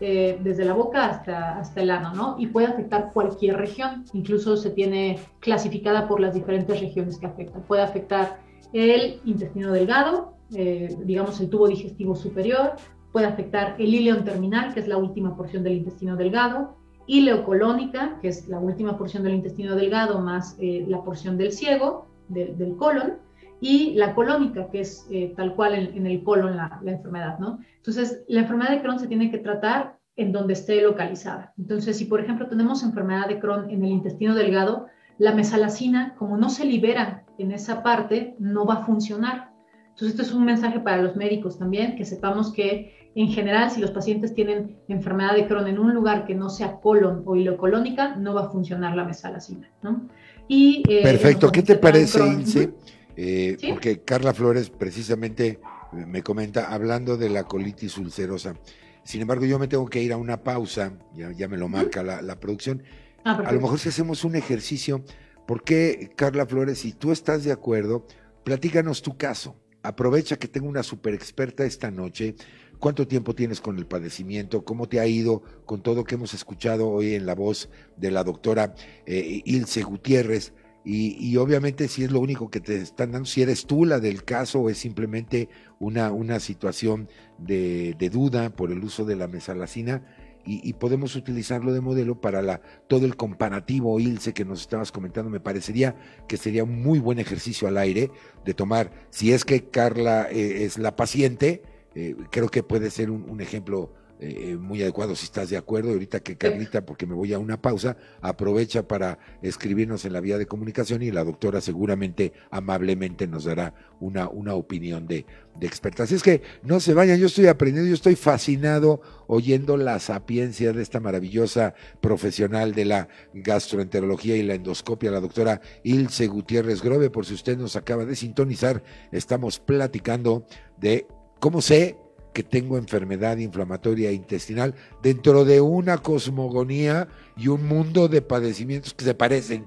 Eh, desde la boca hasta, hasta el ano, ¿no? Y puede afectar cualquier región, incluso se tiene clasificada por las diferentes regiones que afecta. Puede afectar el intestino delgado, eh, digamos el tubo digestivo superior, puede afectar el ileón terminal, que es la última porción del intestino delgado, ileocolónica, que es la última porción del intestino delgado más eh, la porción del ciego, del colon, y la colónica, que es eh, tal cual en, el colon la, la, enfermedad, ¿no? Entonces, la enfermedad de Crohn se tiene que tratar en donde esté localizada. Entonces, si por ejemplo tenemos enfermedad de Crohn en el intestino delgado, la mesalacina, como no se libera en esa parte, no va a funcionar. Entonces, esto es un mensaje para los médicos también, que sepamos que en general, si los pacientes tienen enfermedad de Crohn en un lugar que no sea colon o ileocolónica, no va a funcionar la mesalacina. ¿no? Y, eh, Perfecto, ¿qué te parece? Eh, porque Carla Flores precisamente me comenta, hablando de la colitis ulcerosa. Sin embargo, yo me tengo que ir a una pausa, ya, me lo marca la producción. Ah, a lo mejor si hacemos un ejercicio, ¿por qué, Carla Flores, si tú estás de acuerdo, platícanos tu caso? Aprovecha que tengo una super experta esta noche ¿Cuánto tiempo tienes con el padecimiento? ¿Cómo te ha ido con todo que hemos escuchado hoy en la voz de la doctora eh, Ilse Gutiérrez? Y, obviamente si es lo único que te están dando, si eres tú la del caso o es simplemente una, una situación de, de duda por el uso de la mesalacina y, podemos utilizarlo de modelo para la, todo el comparativo ILSE que nos estabas comentando. Me parecería que sería un muy buen ejercicio al aire de tomar, si es que Carla eh, es la paciente, eh, creo que puede ser un ejemplo eh, muy adecuado si estás de acuerdo. Ahorita que Carlita, porque me voy a una pausa, aprovecha para escribirnos en la vía de comunicación y la doctora seguramente amablemente nos dará una, una opinión de, de experta. Así es que no se vayan, yo estoy aprendiendo, yo estoy fascinado oyendo la sapiencia de esta maravillosa profesional de la gastroenterología y la endoscopia, la doctora Ilse Gutiérrez Grove. Por si usted nos acaba de sintonizar, estamos platicando de cómo sé que tengo enfermedad inflamatoria intestinal dentro de una cosmogonía y un mundo de padecimientos que se parecen,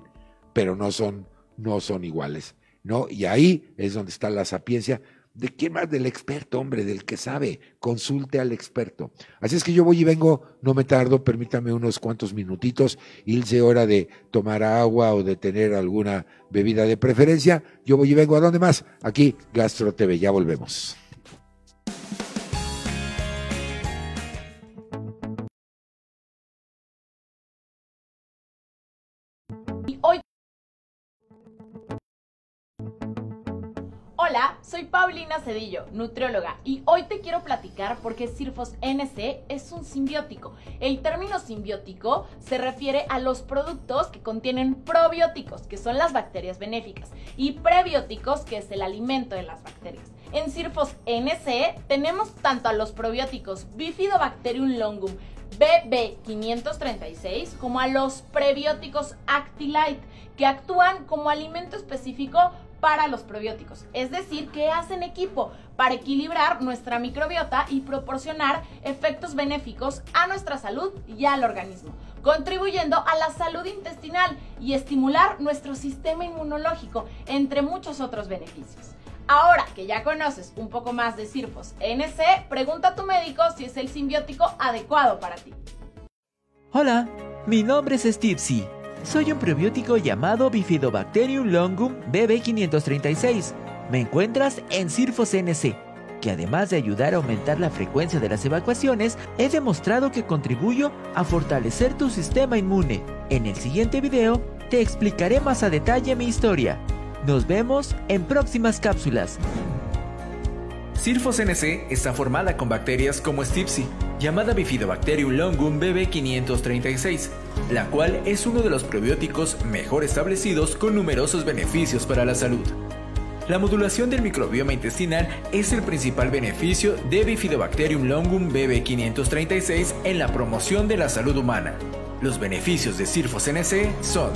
pero no son, no son iguales. ¿no? Y ahí es donde está la sapiencia. ¿De quién más? Del experto, hombre, del que sabe. Consulte al experto. Así es que yo voy y vengo, no me tardo, permítame unos cuantos minutitos, irse hora de tomar agua o de tener alguna bebida de preferencia. Yo voy y vengo, ¿a dónde más? Aquí, Gastro TV, ya volvemos. Soy Paulina Cedillo, nutrióloga, y hoy te quiero platicar porque Sirfos NC es un simbiótico. El término simbiótico se refiere a los productos que contienen probióticos, que son las bacterias benéficas, y prebióticos, que es el alimento de las bacterias. En Sirfos NC tenemos tanto a los probióticos Bifidobacterium longum, BB536 como a los prebióticos Actilite, que actúan como alimento específico para los probióticos, es decir, que hacen equipo para equilibrar nuestra microbiota y proporcionar efectos benéficos a nuestra salud y al organismo, contribuyendo a la salud intestinal y estimular nuestro sistema inmunológico, entre muchos otros beneficios. Ahora que ya conoces un poco más de Sirfos NC, pregunta a tu médico si es el simbiótico adecuado para ti. Hola, mi nombre es Steve soy un probiótico llamado Bifidobacterium longum BB536. Me encuentras en Sirfos NC, que además de ayudar a aumentar la frecuencia de las evacuaciones, he demostrado que contribuyo a fortalecer tu sistema inmune. En el siguiente video te explicaré más a detalle mi historia. Nos vemos en próximas cápsulas. Sirfos NC está formada con bacterias como Stipsi, llamada Bifidobacterium longum BB536, la cual es uno de los probióticos mejor establecidos con numerosos beneficios para la salud. La modulación del microbioma intestinal es el principal beneficio de Bifidobacterium longum BB536 en la promoción de la salud humana. Los beneficios de Sirfos NC son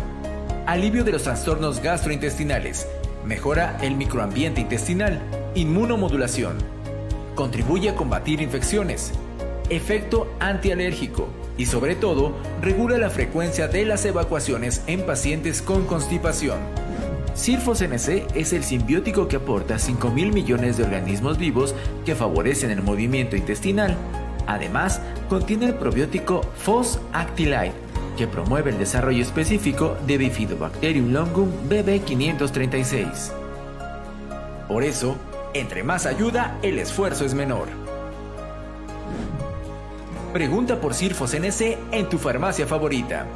alivio de los trastornos gastrointestinales, mejora el microambiente intestinal, inmunomodulación, contribuye a combatir infecciones, efecto antialérgico y sobre todo regula la frecuencia de las evacuaciones en pacientes con constipación. Sirfos NC es el simbiótico que aporta 5.000 millones de organismos vivos que favorecen el movimiento intestinal. Además, contiene el probiótico FOS Actilite, que promueve el desarrollo específico de Bifidobacterium longum BB536. Por eso, entre más ayuda, el esfuerzo es menor. Pregunta por Sirfos NC en tu farmacia favorita.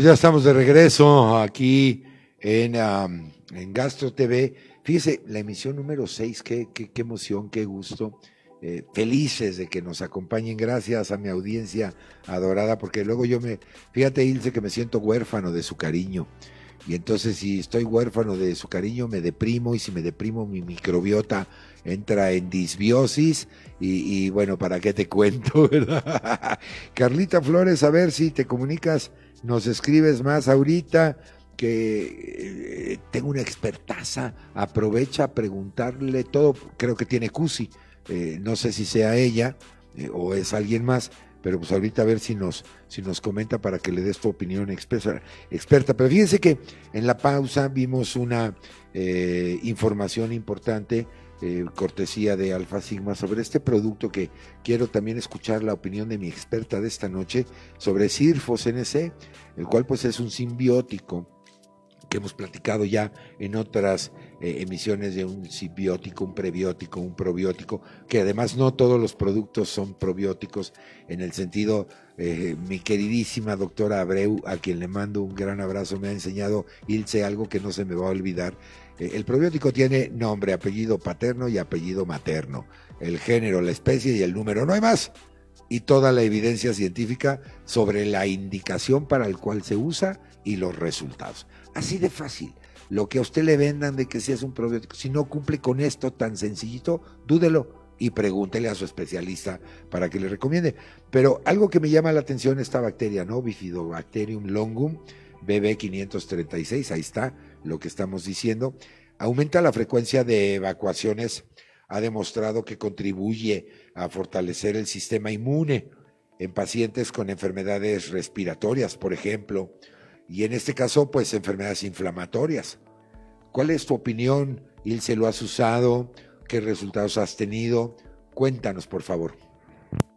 Pues ya estamos de regreso aquí en, en Gastro TV. Fíjese, la emisión número 6, qué, qué, emoción, qué gusto. Eh, felices de que nos acompañen. Gracias a mi audiencia adorada, porque luego yo me, fíjate, Ilse, que me siento huérfano de su cariño. Y entonces si estoy huérfano de su cariño, me deprimo y si me deprimo, mi microbiota entra en disbiosis y, bueno, ¿para qué te cuento? (laughs) ¿verdad? Carlita Flores, a ver si te comunicas, nos escribes más ahorita que eh, tengo una expertaza, aprovecha a preguntarle todo, creo que tiene CUSI, eh, no sé si sea ella eh, o es alguien más, pero pues ahorita a ver si nos, si nos comenta para que le des tu opinión experta. experta. Pero fíjense que en la pausa vimos una información importante eh, cortesía de Alfa Sigma, sobre este producto que quiero también escuchar la opinión de mi experta de esta noche sobre Sirfos NC, el cual pues es un simbiótico que hemos platicado ya en otras eh, emisiones de un simbiótico, un prebiótico, un probiótico, que además no todos los productos son probióticos, en el sentido, eh, mi queridísima doctora Abreu, a quien le mando un gran abrazo, me ha enseñado, Ilse, algo que no se me va a olvidar, el probiótico tiene nombre, apellido paterno y apellido materno, el género, la especie y el número, no hay más. Y toda la evidencia científica sobre la indicación para el cual se usa y los resultados. Así de fácil. Lo que a usted le vendan de que si es un probiótico, si no cumple con esto tan sencillito, dúdelo y pregúntele a su especialista para que le recomiende. Pero algo que me llama la atención esta bacteria, ¿no? Bifidobacterium longum, BB536, ahí está, lo que estamos diciendo, aumenta la frecuencia de evacuaciones, ha demostrado que contribuye a fortalecer el sistema inmune en pacientes con enfermedades respiratorias, por ejemplo, y en este caso, pues enfermedades inflamatorias. ¿Cuál es tu opinión? Ilse, ¿lo has usado? ¿Qué resultados has tenido? Cuéntanos, por favor.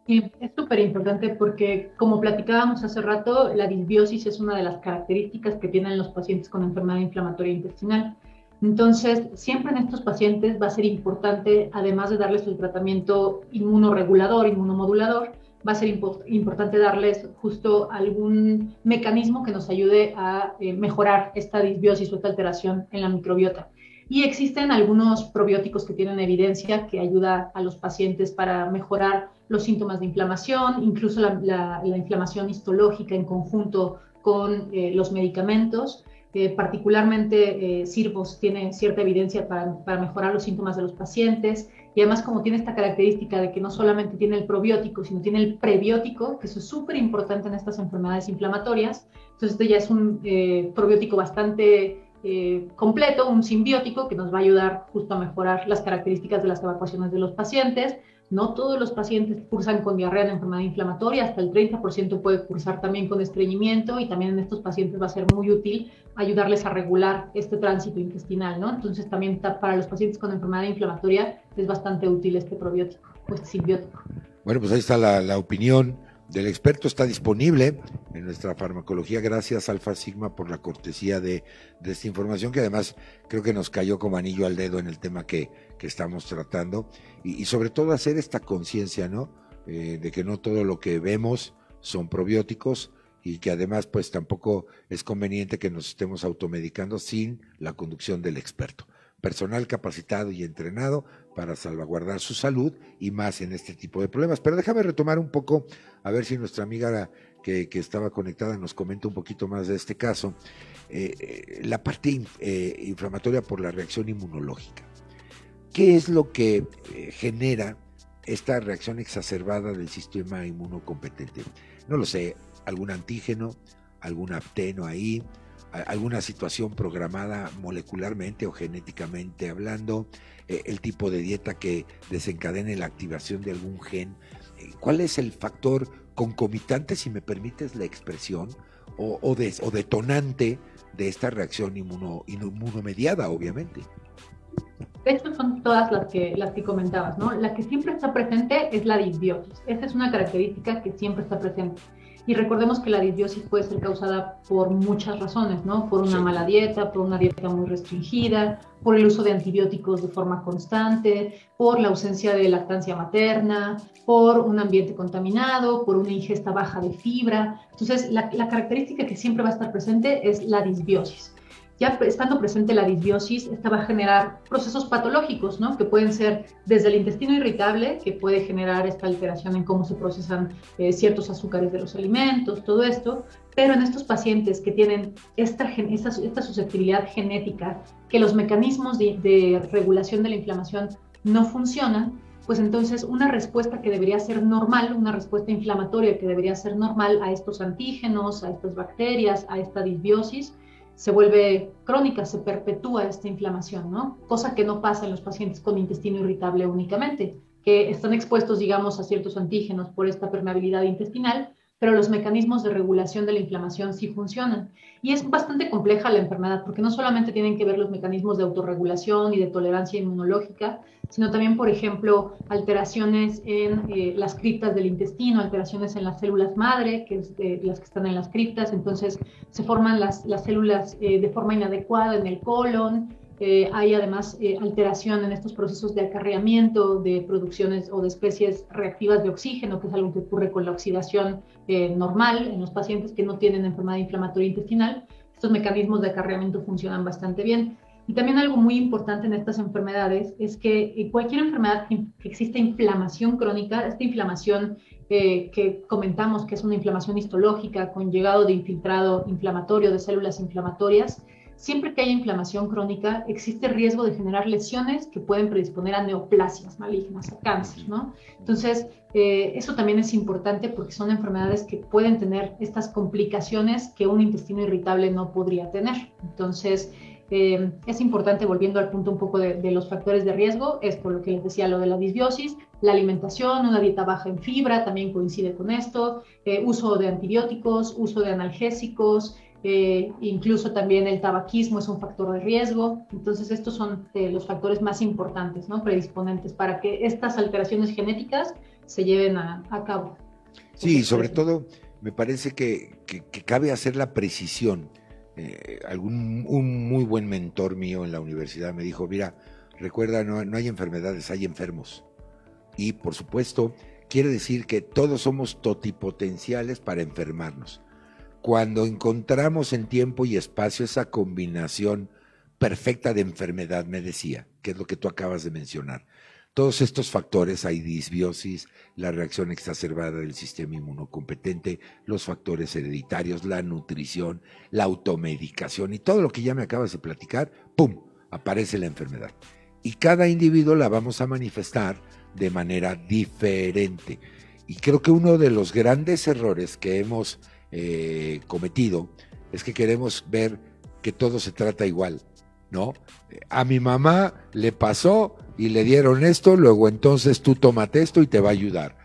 Es súper importante porque, como platicábamos hace rato, la disbiosis es una de las características que tienen los pacientes con enfermedad inflamatoria intestinal. Entonces, siempre en estos pacientes va a ser importante, además de darles el tratamiento inmunoregulador, inmunomodulador, va a ser importante darles justo algún mecanismo que nos ayude a eh, mejorar esta disbiosis o esta alteración en la microbiota. Y existen algunos probióticos que tienen evidencia que ayuda a los pacientes para mejorar los síntomas de inflamación, incluso la, inflamación histológica en conjunto con eh, los medicamentos. Eh, particularmente eh, Sirvos tiene cierta evidencia para, para, mejorar los síntomas de los pacientes y además como tiene esta característica de que no solamente tiene el probiótico, sino tiene el prebiótico, que es súper importante en estas enfermedades inflamatorias. Entonces este ya es un eh, probiótico bastante eh, completo, un simbiótico que nos va a ayudar justo a mejorar las características de las evacuaciones de los pacientes. No todos los pacientes cursan con diarrea de enfermedad inflamatoria, hasta el 30% puede cursar también con estreñimiento y también en estos pacientes va a ser muy útil ayudarles a regular este tránsito intestinal, ¿no? Entonces también para los pacientes con enfermedad inflamatoria es bastante útil este probiótico o este simbiótico. Bueno, pues ahí está la, la opinión del experto está disponible en nuestra farmacología. Gracias Alfa Sigma por la cortesía de, esta información que además creo que nos cayó como anillo al dedo en el tema que, estamos tratando y, sobre todo hacer esta conciencia, ¿no? Eh, de que no todo lo que vemos son probióticos y que además pues tampoco es conveniente que nos estemos automedicando sin la conducción del experto. Personal capacitado y entrenado para salvaguardar su salud y más en este tipo de problemas. Pero déjame retomar un poco, a ver si nuestra amiga que, estaba conectada nos comenta un poquito más de este caso. Eh, eh, la parte eh, inflamatoria por la reacción inmunológica. ¿Qué es lo que genera esta reacción exacerbada del sistema inmunocompetente? No lo sé, algún antígeno, algún apteno ahí, alguna situación programada molecularmente o genéticamente hablando, eh, el tipo de dieta que desencadene la activación de algún gen. Eh, ¿Cuál es el factor concomitante, si me permites la expresión, o, o, detonante de esta reacción inmuno, inmunomediada, obviamente? De hecho, son todas las que, las que comentabas, ¿no? La que siempre está presente es la disbiosis. Esa es una característica que siempre está presente. Y recordemos que la disbiosis puede ser causada por muchas razones, ¿no? Por una mala dieta, por una dieta muy restringida, por el uso de antibióticos de forma constante, por la ausencia de lactancia materna, por un ambiente contaminado, por una ingesta baja de fibra. Entonces, la, la característica que siempre va a estar presente es la disbiosis estando presente la disbiosis, esta va a generar procesos patológicos, ¿no? Que pueden ser desde el intestino irritable, que puede generar esta alteración en cómo se procesan eh, ciertos azúcares de los alimentos, todo esto, pero en estos pacientes que tienen esta, esta, esta susceptibilidad genética, que los mecanismos de, de regulación de la inflamación no funcionan, pues entonces una respuesta que debería ser normal, una respuesta inflamatoria que debería ser normal a estos antígenos, a estas bacterias, a esta disbiosis, se vuelve crónica, se perpetúa esta inflamación, ¿no? Cosa que no pasa en los pacientes con intestino irritable únicamente, que están expuestos, digamos, a ciertos antígenos por esta permeabilidad intestinal, pero los mecanismos de regulación de la inflamación sí funcionan. Y es bastante compleja la enfermedad, porque no solamente tienen que ver los mecanismos de autorregulación y de tolerancia inmunológica, sino también, por ejemplo, alteraciones en eh, las criptas del intestino, alteraciones en las células madre, que es las que están en las criptas, entonces se forman las, las células eh, de forma inadecuada en el colon, eh, hay además eh, alteración en estos procesos de acarreamiento de producciones o de especies reactivas de oxígeno, que es algo que ocurre con la oxidación eh, normal en los pacientes que no tienen enfermedad inflamatoria intestinal. Estos mecanismos de acarreamiento funcionan bastante bien. Y también algo muy importante en estas enfermedades es que cualquier enfermedad que exista inflamación crónica, esta inflamación que comentamos que es una inflamación histológica con llegado de infiltrado inflamatorio de células inflamatorias, Siempre que haya inflamación crónica, existe riesgo de generar lesiones que pueden predisponer a neoplasias malignas, a cáncer, ¿no? Entonces, eh, eso también es importante porque son enfermedades que pueden tener estas complicaciones que un intestino irritable no podría tener. Entonces, eh, es importante, volviendo al punto un poco de, los factores de riesgo, es por lo que les decía lo de la disbiosis, la alimentación, una dieta baja en fibra también coincide con esto, eh, uso de antibióticos, uso de analgésicos, eh, incluso también el tabaquismo es un factor de riesgo. Entonces, estos son eh, los factores más importantes, ¿no? Predisponentes para que estas alteraciones genéticas se lleven a, cabo. Sí, sobre todo me parece que, cabe hacer la precisión. Eh, algún, un muy buen mentor mío en la universidad me dijo, mira, recuerda, no, no hay enfermedades, hay enfermos. Y por supuesto, quiere decir que todos somos totipotenciales para enfermarnos cuando encontramos en tiempo y espacio esa combinación perfecta de enfermedad, me decía, que es lo que tú acabas de mencionar. Todos estos factores, hay disbiosis, la reacción exacerbada del sistema inmunocompetente, los factores hereditarios, la nutrición, la automedicación y todo lo que ya me acabas de platicar, ¡pum!, aparece la enfermedad. Y cada individuo la vamos a manifestar de manera diferente. Y creo que uno de los grandes errores que hemos eh, cometido es que queremos ver que todo se trata igual, ¿no? A mi mamá le pasó y le dieron esto, luego entonces tú tómate esto y te va a ayudar.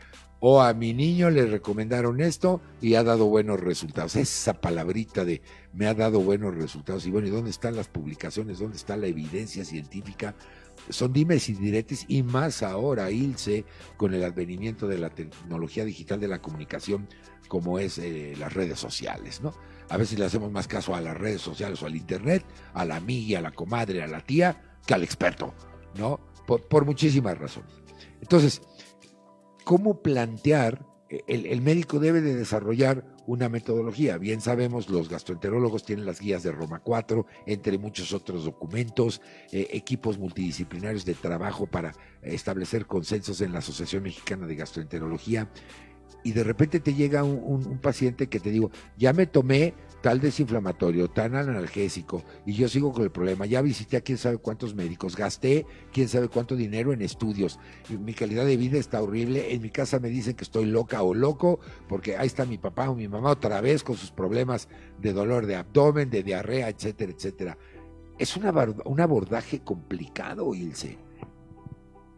O a mi niño le recomendaron esto y ha dado buenos resultados. Esa palabrita de me ha dado buenos resultados. Y bueno, ¿y dónde están las publicaciones? ¿Dónde está la evidencia científica? Son dimes y diretes y más ahora, Ilse, con el advenimiento de la tecnología digital de la comunicación, como es eh, las redes sociales, ¿no? A veces le hacemos más caso a las redes sociales o al internet, a la amiga, a la comadre, a la tía, que al experto, ¿no? Por, muchísimas razones. Entonces, ¿cómo plantear? El, el, médico debe de desarrollar una metodología. Bien sabemos, los gastroenterólogos tienen las guías de Roma 4, entre muchos otros documentos, eh, equipos multidisciplinarios de trabajo para establecer consensos en la Asociación Mexicana de Gastroenterología y de repente te llega un, paciente que te digo, ya me tomé tal desinflamatorio, tan analgésico, y yo sigo con el problema. Ya visité a quién sabe cuántos médicos, gasté quién sabe cuánto dinero en estudios. mi calidad de vida está horrible. En mi casa me dicen que estoy loca o loco, porque ahí está mi papá o mi mamá otra vez con sus problemas de dolor de abdomen, de diarrea, etcétera, etcétera. Es una, un abordaje complicado, Ilse.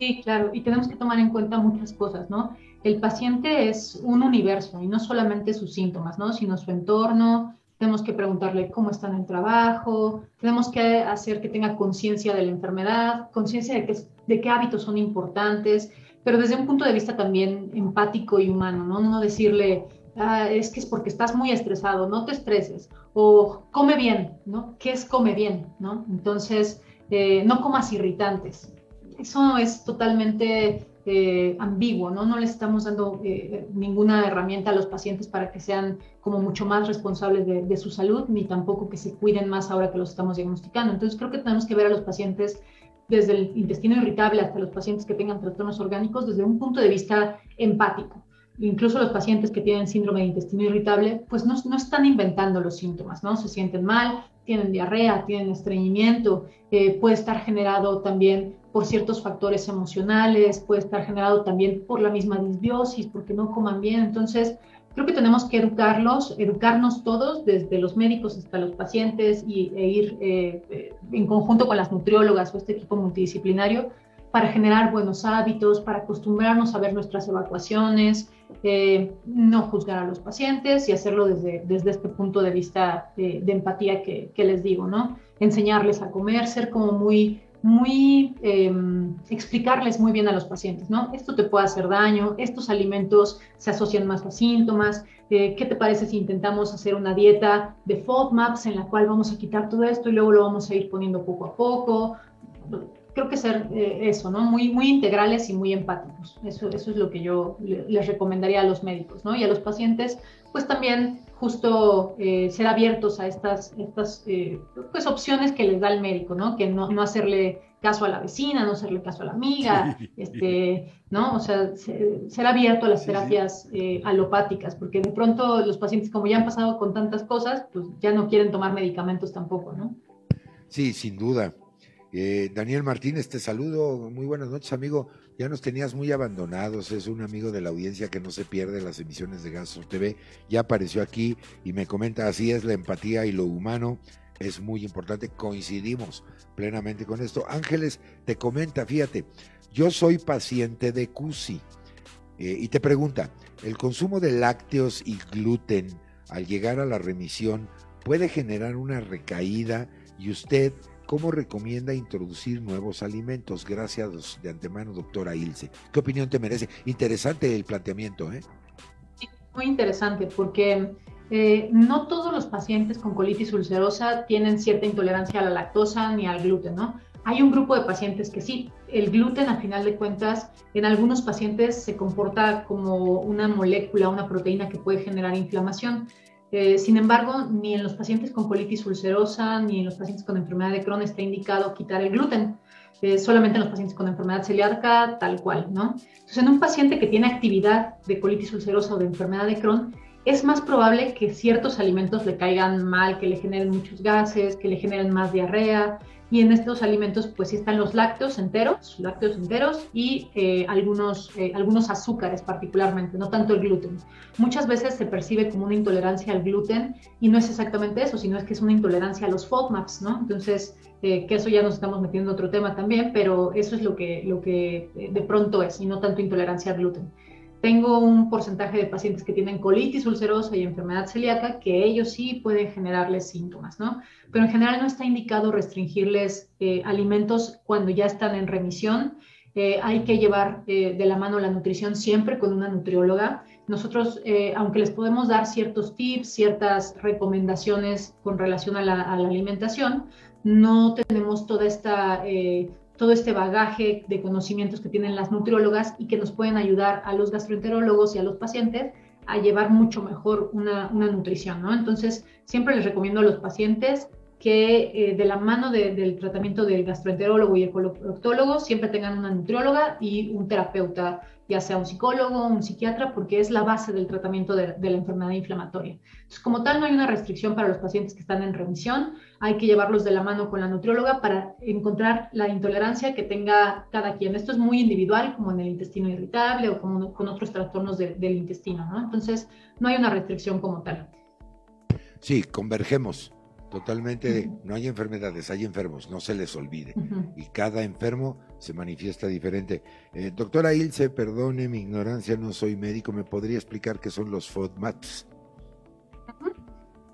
Sí, claro, y tenemos que tomar en cuenta muchas cosas, ¿no? El paciente es un universo y no solamente sus síntomas, ¿no? sino su entorno. Tenemos que preguntarle cómo está en el trabajo, tenemos que hacer que tenga conciencia de la enfermedad, conciencia de, de qué hábitos son importantes, pero desde un punto de vista también empático y humano, ¿no? No decirle, ah, es que es porque estás muy estresado, no te estreses, o come bien, ¿no? ¿Qué es come bien, ¿no? Entonces, eh, no comas irritantes. Eso es totalmente eh, ambiguo, ¿no? No le estamos dando eh, ninguna herramienta a los pacientes para que sean como mucho más responsables de, su salud, ni tampoco que se cuiden más ahora que los estamos diagnosticando. Entonces creo que tenemos que ver a los pacientes desde el intestino irritable hasta los pacientes que tengan trastornos orgánicos desde un punto de vista empático. Incluso los pacientes que tienen síndrome de intestino irritable, pues no, no están inventando los síntomas, ¿no? Se sienten mal, tienen diarrea, tienen estreñimiento, eh, puede estar generado también por ciertos factores emocionales, puede estar generado también por la misma disbiosis, porque no coman bien. Entonces, creo que tenemos que educarlos, educarnos todos, desde los médicos hasta los pacientes, y, e ir eh, en conjunto con las nutriólogas o este equipo multidisciplinario para generar buenos hábitos, para acostumbrarnos a ver nuestras evacuaciones, eh, no juzgar a los pacientes y hacerlo desde, desde este punto de vista de, empatía que, que, les digo, ¿no? Enseñarles a comer, ser como muy muy em, explicarles muy bien a los pacientes, ¿no? Esto te puede hacer daño, estos alimentos se asocian más a síntomas, eh, ¿qué te parece si intentamos hacer una dieta de FODMAPs en la cual vamos a quitar todo esto y luego lo vamos a ir poniendo poco a poco? Creo que ser eh, eso, ¿no? Muy, muy integrales y muy empáticos. Eso, eso es lo que yo les recomendaría a los médicos, ¿no? Y a los pacientes, pues también justo eh, ser abiertos a estas, estas eh, pues opciones que les da el médico, ¿no? Que no, no, hacerle caso a la vecina, no hacerle caso a la amiga, este, ¿no? O sea, ser, abierto a las terapias eh, alopáticas, porque de pronto los pacientes, como ya han pasado con tantas cosas, pues ya no quieren tomar medicamentos tampoco, ¿no? Sí, sin duda. Eh, Daniel Martínez, te saludo. Muy buenas noches, amigo. Ya nos tenías muy abandonados. Es un amigo de la audiencia que no se pierde las emisiones de Gastro TV. Ya apareció aquí y me comenta: así es la empatía y lo humano. Es muy importante. Coincidimos plenamente con esto. Ángeles te comenta: fíjate, yo soy paciente de CUSI eh, y te pregunta: ¿el consumo de lácteos y gluten al llegar a la remisión puede generar una recaída? Y usted ¿Cómo recomienda introducir nuevos alimentos? Gracias de antemano, doctora Ilse. ¿Qué opinión te merece? Interesante el planteamiento, ¿eh? Muy interesante, porque eh, no todos los pacientes con colitis ulcerosa tienen cierta intolerancia a la lactosa ni al gluten, ¿no? Hay un grupo de pacientes que sí. El gluten, a final de cuentas, en algunos pacientes se comporta como una molécula, una proteína que puede generar inflamación. Eh, sin embargo, ni en los pacientes con colitis ulcerosa ni en los pacientes con enfermedad de Crohn está indicado quitar el gluten. Eh, solamente en los pacientes con enfermedad celíaca, tal cual, ¿no? Entonces, en un paciente que tiene actividad de colitis ulcerosa o de enfermedad de Crohn, es más probable que ciertos alimentos le caigan mal, que le generen muchos gases, que le generen más diarrea, y en estos alimentos pues sí están los lácteos enteros, lácteos enteros y eh, algunos, eh, algunos azúcares particularmente, no tanto el gluten. Muchas veces se percibe como una intolerancia al gluten y no es exactamente eso, sino es que es una intolerancia a los FODMAPs, ¿no? Entonces, eh, que eso ya nos estamos metiendo en otro tema también, pero eso es lo que, lo que de pronto es y no tanto intolerancia al gluten. Tengo un porcentaje de pacientes que tienen colitis ulcerosa y enfermedad celíaca que ellos sí pueden generarles síntomas, ¿no? Pero en general no está indicado restringirles eh, alimentos cuando ya están en remisión. Eh, hay que llevar eh, de la mano la nutrición siempre con una nutrióloga. Nosotros, aunque les podemos dar ciertos tips, ciertas recomendaciones con relación a la, a la alimentación, no tenemos toda esta todo este bagaje de conocimientos que tienen las nutriólogas y que nos pueden ayudar a los gastroenterólogos y a los pacientes a llevar mucho mejor una, nutrición, ¿no? Entonces, siempre les recomiendo a los pacientes que eh, de la mano del tratamiento del gastroenterólogo y el proctólogo siempre tengan una nutrióloga y un terapeuta ya sea un psicólogo, un psiquiatra, porque es la base del tratamiento de, la enfermedad inflamatoria. Entonces, como tal, no hay una restricción para los pacientes que están en remisión, hay que llevarlos de la mano con la nutrióloga para encontrar la intolerancia que tenga cada quien. Esto es muy individual, como en el intestino irritable o como con otros trastornos del intestino, ¿no? Entonces, no hay una restricción como tal. Sí, convergemos totalmente, no hay enfermedades, hay enfermos, no se les olvide. Y cada enfermo se manifiesta diferente. Eh, doctora Ilse, perdone mi ignorancia, no soy médico, ¿me podría explicar qué son los FODMAPs?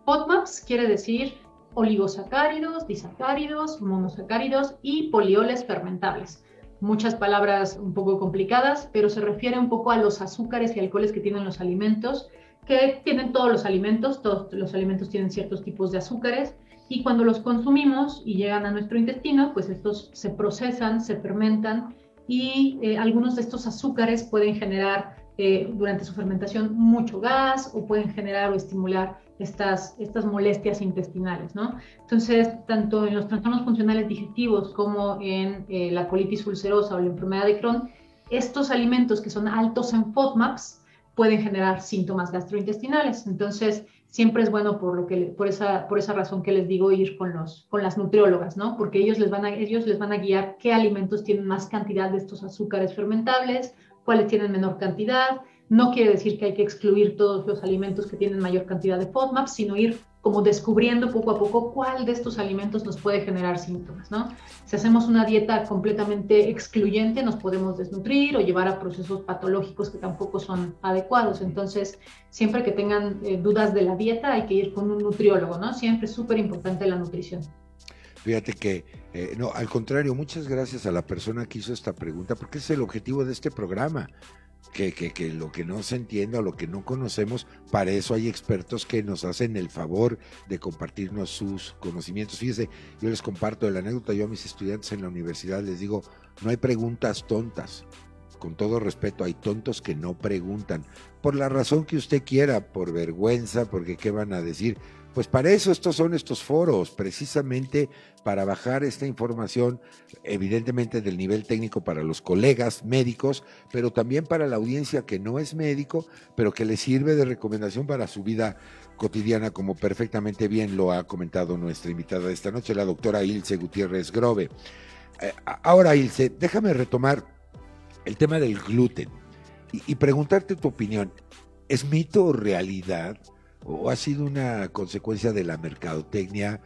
FODMAPs quiere decir oligosacáridos, disacáridos, monosacáridos y polioles fermentables. Muchas palabras un poco complicadas, pero se refiere un poco a los azúcares y alcoholes que tienen los alimentos que tienen todos los alimentos, todos los alimentos tienen ciertos tipos de azúcares y cuando los consumimos y llegan a nuestro intestino, pues estos se procesan, se fermentan y eh, algunos de estos azúcares pueden generar eh, durante su fermentación mucho gas o pueden generar o estimular estas, estas molestias intestinales, ¿no? Entonces, tanto en los trastornos funcionales digestivos como en eh, la colitis ulcerosa o la enfermedad de Crohn, estos alimentos que son altos en FODMAPs pueden generar síntomas gastrointestinales. Entonces, siempre es bueno por, lo que, por, esa, por esa razón que les digo ir con, los, con las nutriólogas, ¿no? Porque ellos les, van a, ellos les van a guiar qué alimentos tienen más cantidad de estos azúcares fermentables, cuáles tienen menor cantidad. No quiere decir que hay que excluir todos los alimentos que tienen mayor cantidad de FODMAP, sino ir como descubriendo poco a poco cuál de estos alimentos nos puede generar síntomas, ¿no? Si hacemos una dieta completamente excluyente, nos podemos desnutrir o llevar a procesos patológicos que tampoco son adecuados. Entonces, siempre que tengan eh, dudas de la dieta, hay que ir con un nutriólogo, ¿no? Siempre es súper importante la nutrición. Fíjate que, eh, no, al contrario, muchas gracias a la persona que hizo esta pregunta, porque es el objetivo de este programa que, que, lo que no se entienda lo que no conocemos, para eso hay expertos que nos hacen el favor de compartirnos sus conocimientos. Fíjese, yo les comparto la anécdota, yo a mis estudiantes en la universidad les digo, no hay preguntas tontas. Con todo respeto, hay tontos que no preguntan, por la razón que usted quiera, por vergüenza, porque qué van a decir, pues para eso estos son estos foros, precisamente para bajar esta información, evidentemente del nivel técnico para los colegas médicos, pero también para la audiencia que no es médico, pero que le sirve de recomendación para su vida cotidiana, como perfectamente bien lo ha comentado nuestra invitada de esta noche, la doctora Ilse Gutiérrez Grove. Eh, ahora, Ilse, déjame retomar el tema del gluten y, y preguntarte tu opinión. ¿Es mito o realidad? O ha sido una consecuencia de la mercadotecnia?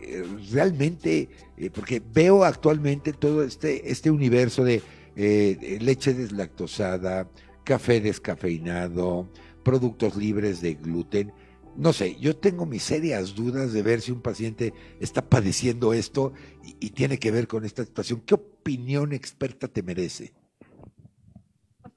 Eh, realmente, eh, porque veo actualmente todo este, este universo de eh, leche deslactosada, café descafeinado, productos libres de gluten. No sé, yo tengo mis serias dudas de ver si un paciente está padeciendo esto y tiene que ver con esta situación. ¿Qué opinión experta te merece?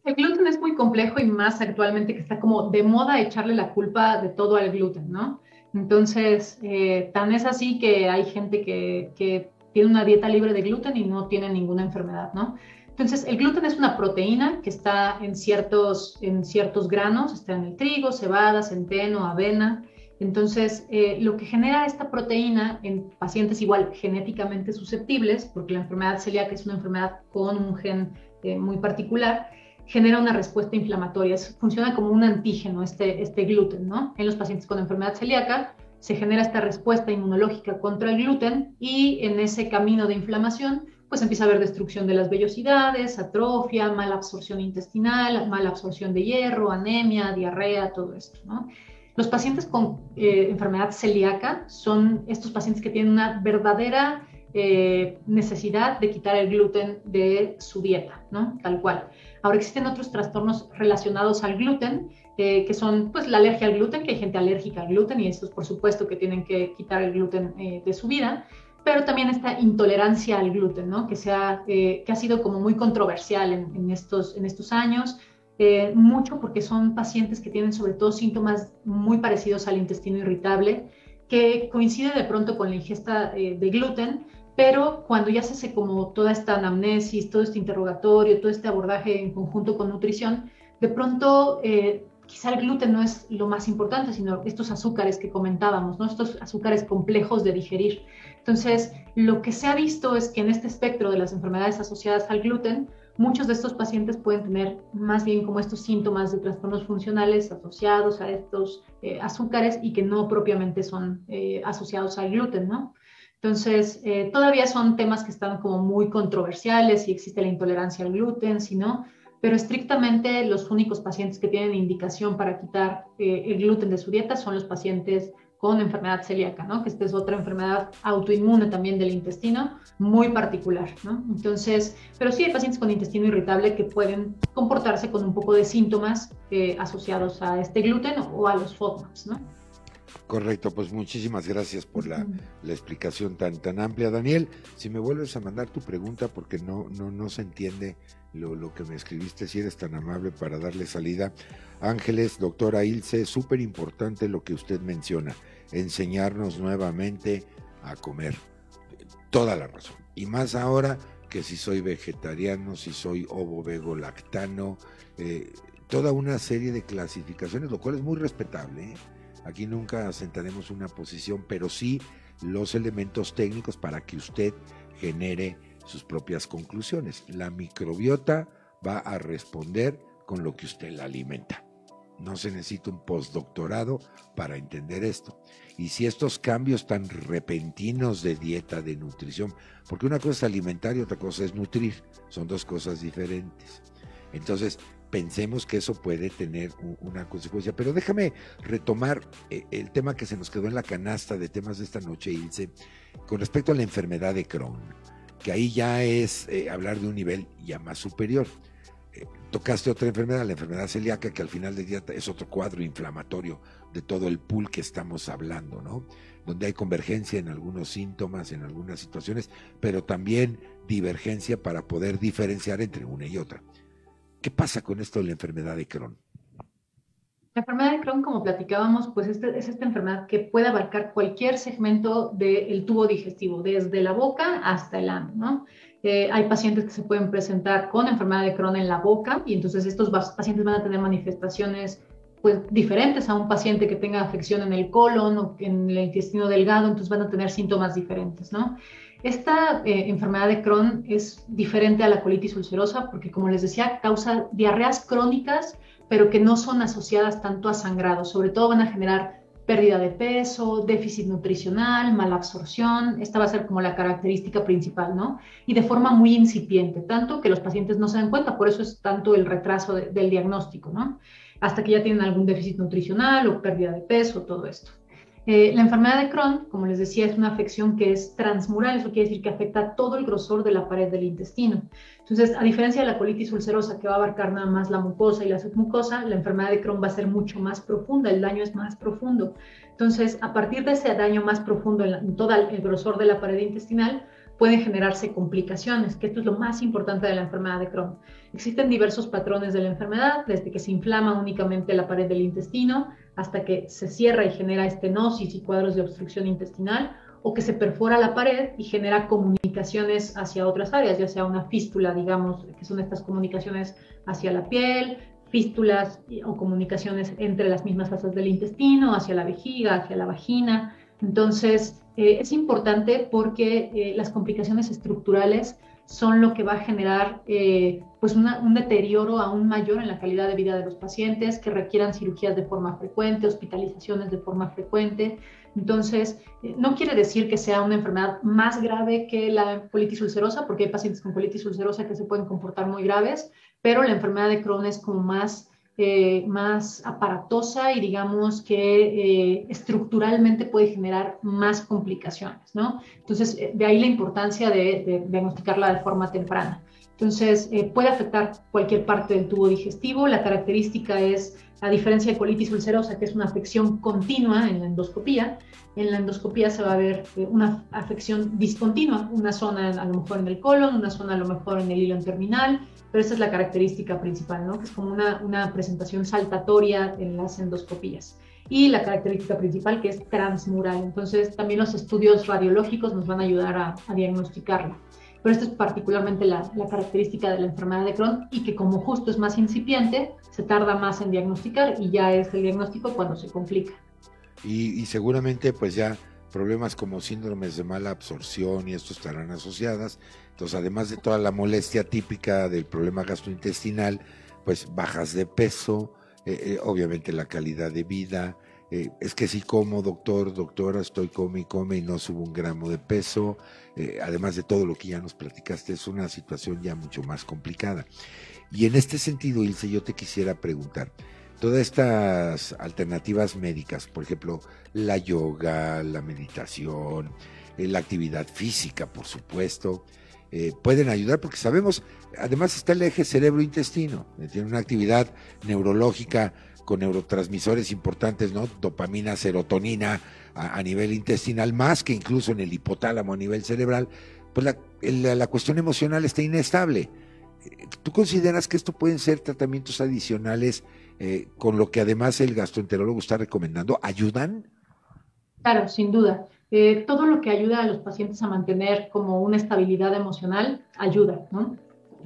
El gluten es muy complejo y más actualmente que está como de moda echarle la culpa de todo al gluten, ¿no? Entonces, eh, tan es así que hay gente que, tiene una dieta libre de gluten y no tiene ninguna enfermedad, ¿no? Entonces, el gluten es una proteína que está en ciertos, en ciertos granos, está en el trigo, cebada, centeno, avena. Entonces, eh, lo que genera esta proteína en pacientes igual genéticamente susceptibles, porque la enfermedad celíaca es una enfermedad con un gen eh, muy particular, genera una respuesta inflamatoria. funciona como un antígeno este, este gluten, ¿no? En los pacientes con enfermedad celíaca se genera esta respuesta inmunológica contra el gluten y en ese camino de inflamación pues empieza a haber destrucción de las vellosidades, atrofia, mala absorción intestinal, mala absorción de hierro, anemia, diarrea, todo esto, ¿no? Los pacientes con eh, enfermedad celíaca son estos pacientes que tienen una verdadera eh, necesidad de quitar el gluten de su dieta, ¿no? Tal cual. Ahora existen otros trastornos relacionados al gluten, eh, que son pues la alergia al gluten, que hay gente alérgica al gluten y estos por supuesto que tienen que quitar el gluten eh, de su vida, pero también esta intolerancia al gluten, ¿no? que, sea, eh, que ha sido como muy controversial en, estos, en estos años, mucho porque son pacientes que tienen sobre todo síntomas muy parecidos al intestino irritable, que coincide de pronto con la ingesta de gluten, pero cuando ya se hace como toda esta anamnesis, todo este interrogatorio, todo este abordaje en conjunto con nutrición, de pronto eh, quizá el gluten no es lo más importante, sino estos azúcares que comentábamos, ¿no? estos azúcares complejos de digerir. Entonces, lo que se ha visto es que en este espectro de las enfermedades asociadas al gluten, muchos de estos pacientes pueden tener más bien como estos síntomas de trastornos funcionales asociados a estos eh, azúcares y que no propiamente son eh, asociados al gluten, ¿no? Entonces, eh, todavía son temas que están como muy controversiales, si existe la intolerancia al gluten, si no, pero estrictamente los únicos pacientes que tienen indicación para quitar eh, el gluten de su dieta son los pacientes con enfermedad celíaca, ¿no? Que esta es otra enfermedad autoinmune también del intestino, muy particular, ¿no? Entonces, pero sí hay pacientes con intestino irritable que pueden comportarse con un poco de síntomas eh, asociados a este gluten o a los FODMAPs, ¿no? Correcto, pues muchísimas gracias por la, la, explicación tan, tan amplia. Daniel, si me vuelves a mandar tu pregunta porque no, no, no se entiende lo, lo que me escribiste, si eres tan amable para darle salida. Ángeles, doctora Ilse, súper importante lo que usted menciona, enseñarnos nuevamente a comer. Toda la razón. Y más ahora que si soy vegetariano, si soy ovo, vego, lactano, eh, toda una serie de clasificaciones, lo cual es muy respetable. ¿eh? Aquí nunca asentaremos una posición, pero sí los elementos técnicos para que usted genere sus propias conclusiones. La microbiota va a responder con lo que usted la alimenta. No se necesita un postdoctorado para entender esto. Y si estos cambios tan repentinos de dieta, de nutrición, porque una cosa es alimentar y otra cosa es nutrir, son dos cosas diferentes. Entonces, pensemos que eso puede tener una consecuencia. Pero déjame retomar eh, el tema que se nos quedó en la canasta de temas de esta noche, Ilse, con respecto a la enfermedad de Crohn, que ahí ya es eh, hablar de un nivel ya más superior. Eh, tocaste otra enfermedad, la enfermedad celíaca, que al final del día es otro cuadro inflamatorio de todo el pool que estamos hablando, ¿no? Donde hay convergencia en algunos síntomas, en algunas situaciones, pero también divergencia para poder diferenciar entre una y otra. ¿Qué pasa con esto de la enfermedad de Crohn? La enfermedad de Crohn, como platicábamos, pues este, es esta enfermedad que puede abarcar cualquier segmento del tubo digestivo, desde la boca hasta el ano, ¿no? Eh, hay pacientes que se pueden presentar con enfermedad de Crohn en la boca y entonces estos pacientes van a tener manifestaciones pues diferentes a un paciente que tenga afección en el colon o en el intestino delgado, entonces van a tener síntomas diferentes, ¿no? Esta eh, enfermedad de Crohn es diferente a la colitis ulcerosa porque, como les decía, causa diarreas crónicas, pero que no son asociadas tanto a sangrado. Sobre todo van a generar pérdida de peso, déficit nutricional, mala absorción. Esta va a ser como la característica principal, ¿no? Y de forma muy incipiente, tanto que los pacientes no se dan cuenta, por eso es tanto el retraso del diagnóstico, ¿no? Hasta que ya tienen algún déficit nutricional o pérdida de peso, todo esto. Eh, la enfermedad de Crohn, como les decía, es una afección que es transmural, eso quiere decir que afecta todo el grosor de la pared del intestino. Entonces, a diferencia de la colitis ulcerosa, que va a abarcar nada más la mucosa y la submucosa, la enfermedad de Crohn va a ser mucho más profunda, el daño es más profundo. Entonces, a partir de ese daño más profundo en, todo el grosor de la pared intestinal, pueden generarse complicaciones, que esto es lo más importante de la enfermedad de Crohn. Existen diversos patrones de la enfermedad, desde que se inflama únicamente la pared del intestino, hasta que se cierra y genera estenosis y cuadros de obstrucción intestinal, o que se perfora la pared y genera comunicaciones hacia otras áreas, ya sea una fístula, digamos, que son estas comunicaciones hacia la piel, fístulas o comunicaciones entre las mismas fasas del intestino, hacia la vejiga, hacia la vagina. Entonces, eh, es importante porque eh, las complicaciones estructurales son lo que va a generar eh, pues un deterioro aún mayor en la calidad de vida de los pacientes, que requieran cirugías de forma frecuente, hospitalizaciones de forma frecuente. Entonces, eh, no quiere decir que sea una enfermedad más grave que la colitis ulcerosa, porque hay pacientes con colitis ulcerosa que se pueden comportar muy graves, pero la enfermedad de Crohn es como más eh, más aparatosa y digamos que eh, estructuralmente puede generar más complicaciones, ¿no? Entonces, eh, de ahí la importancia de, diagnosticarla de forma temprana. Entonces, puede afectar cualquier parte del tubo digestivo. La característica es, a diferencia de colitis ulcerosa, que es una afección continua en la endoscopía, en la endoscopía se va a ver una afección discontinua, una zona a lo mejor en el colon, una zona a lo mejor en el hilo terminal, pero esa es la característica principal, ¿no? Que es como una, una presentación saltatoria en las endoscopías. Y la característica principal que es transmural. Entonces, también los estudios radiológicos nos van a ayudar a, a diagnosticarla. Pero esta es particularmente la, característica de la enfermedad de Crohn y que como justo es más incipiente, se tarda más en diagnosticar y ya es el diagnóstico cuando se complica. Y, y seguramente pues ya problemas como síndromes de mala absorción y estos estarán asociadas. Entonces, además de toda la molestia típica del problema gastrointestinal, pues bajas de peso, eh, eh, obviamente la calidad de vida. Eh, es que si como, doctor, doctora, estoy come y come y no subo un gramo de peso. además de todo lo que ya nos platicaste, es una situación ya mucho más complicada. Y en este sentido, Ilse, yo te quisiera preguntar, todas estas alternativas médicas, por ejemplo, la yoga, la meditación, eh, la actividad física, por supuesto, eh, pueden ayudar porque sabemos, además está el eje cerebro-intestino, eh, tiene una actividad neurológica con neurotransmisores importantes, ¿no? Dopamina, serotonina a, nivel intestinal, más que incluso en el hipotálamo a nivel cerebral, pues la, la cuestión emocional está inestable. ¿Tú consideras que esto pueden ser tratamientos adicionales eh, con lo que además el gastroenterólogo está recomendando? ¿Ayudan? Claro, sin duda. Eh, todo lo que ayuda a los pacientes a mantener como una estabilidad emocional ayuda, ¿no?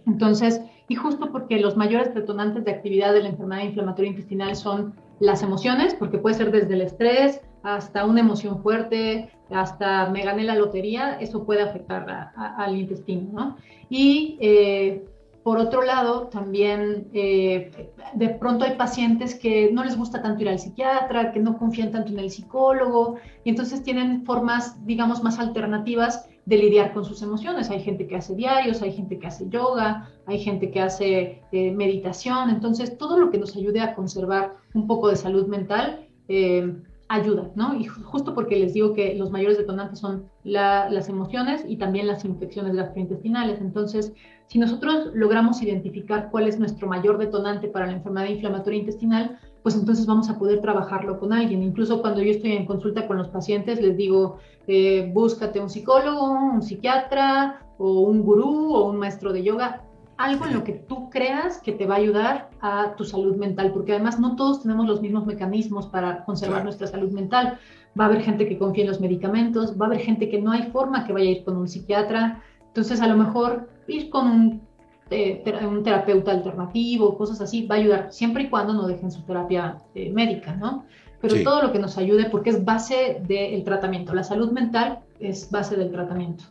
Entonces, y justo porque los mayores detonantes de actividad de la enfermedad inflamatoria intestinal son las emociones, porque puede ser desde el estrés hasta una emoción fuerte, hasta me gané la lotería, eso puede afectar al intestino, ¿no? Y eh, por otro lado, también eh, de pronto hay pacientes que no les gusta tanto ir al psiquiatra, que no confían tanto en el psicólogo, y entonces tienen formas, digamos, más alternativas de lidiar con sus emociones. Hay gente que hace diarios, hay gente que hace yoga, hay gente que hace eh, meditación, entonces todo lo que nos ayude a conservar un poco de salud mental. Eh, ayuda, ¿no? Y justo porque les digo que los mayores detonantes son las emociones y también las infecciones gastrointestinales. Entonces, si nosotros logramos identificar cuál es nuestro mayor detonante para la enfermedad inflamatoria intestinal, pues entonces vamos a poder trabajarlo con alguien. Incluso cuando yo estoy en consulta con los pacientes, les digo, eh, búscate un psicólogo, un psiquiatra o un gurú o un maestro de yoga algo en lo que tú creas que te va a ayudar a tu salud mental, porque además no todos tenemos los mismos mecanismos para conservar nuestra salud mental. Va a haber gente que confía en los medicamentos, va a haber gente que no hay forma que vaya a ir con un psiquiatra, entonces a lo mejor ir con un, eh, un terapeuta alternativo, cosas así, va a ayudar, siempre y cuando no dejen su terapia eh, médica, ¿no? Pero todo lo que nos ayude, porque es base del tratamiento, la salud mental es base del tratamiento.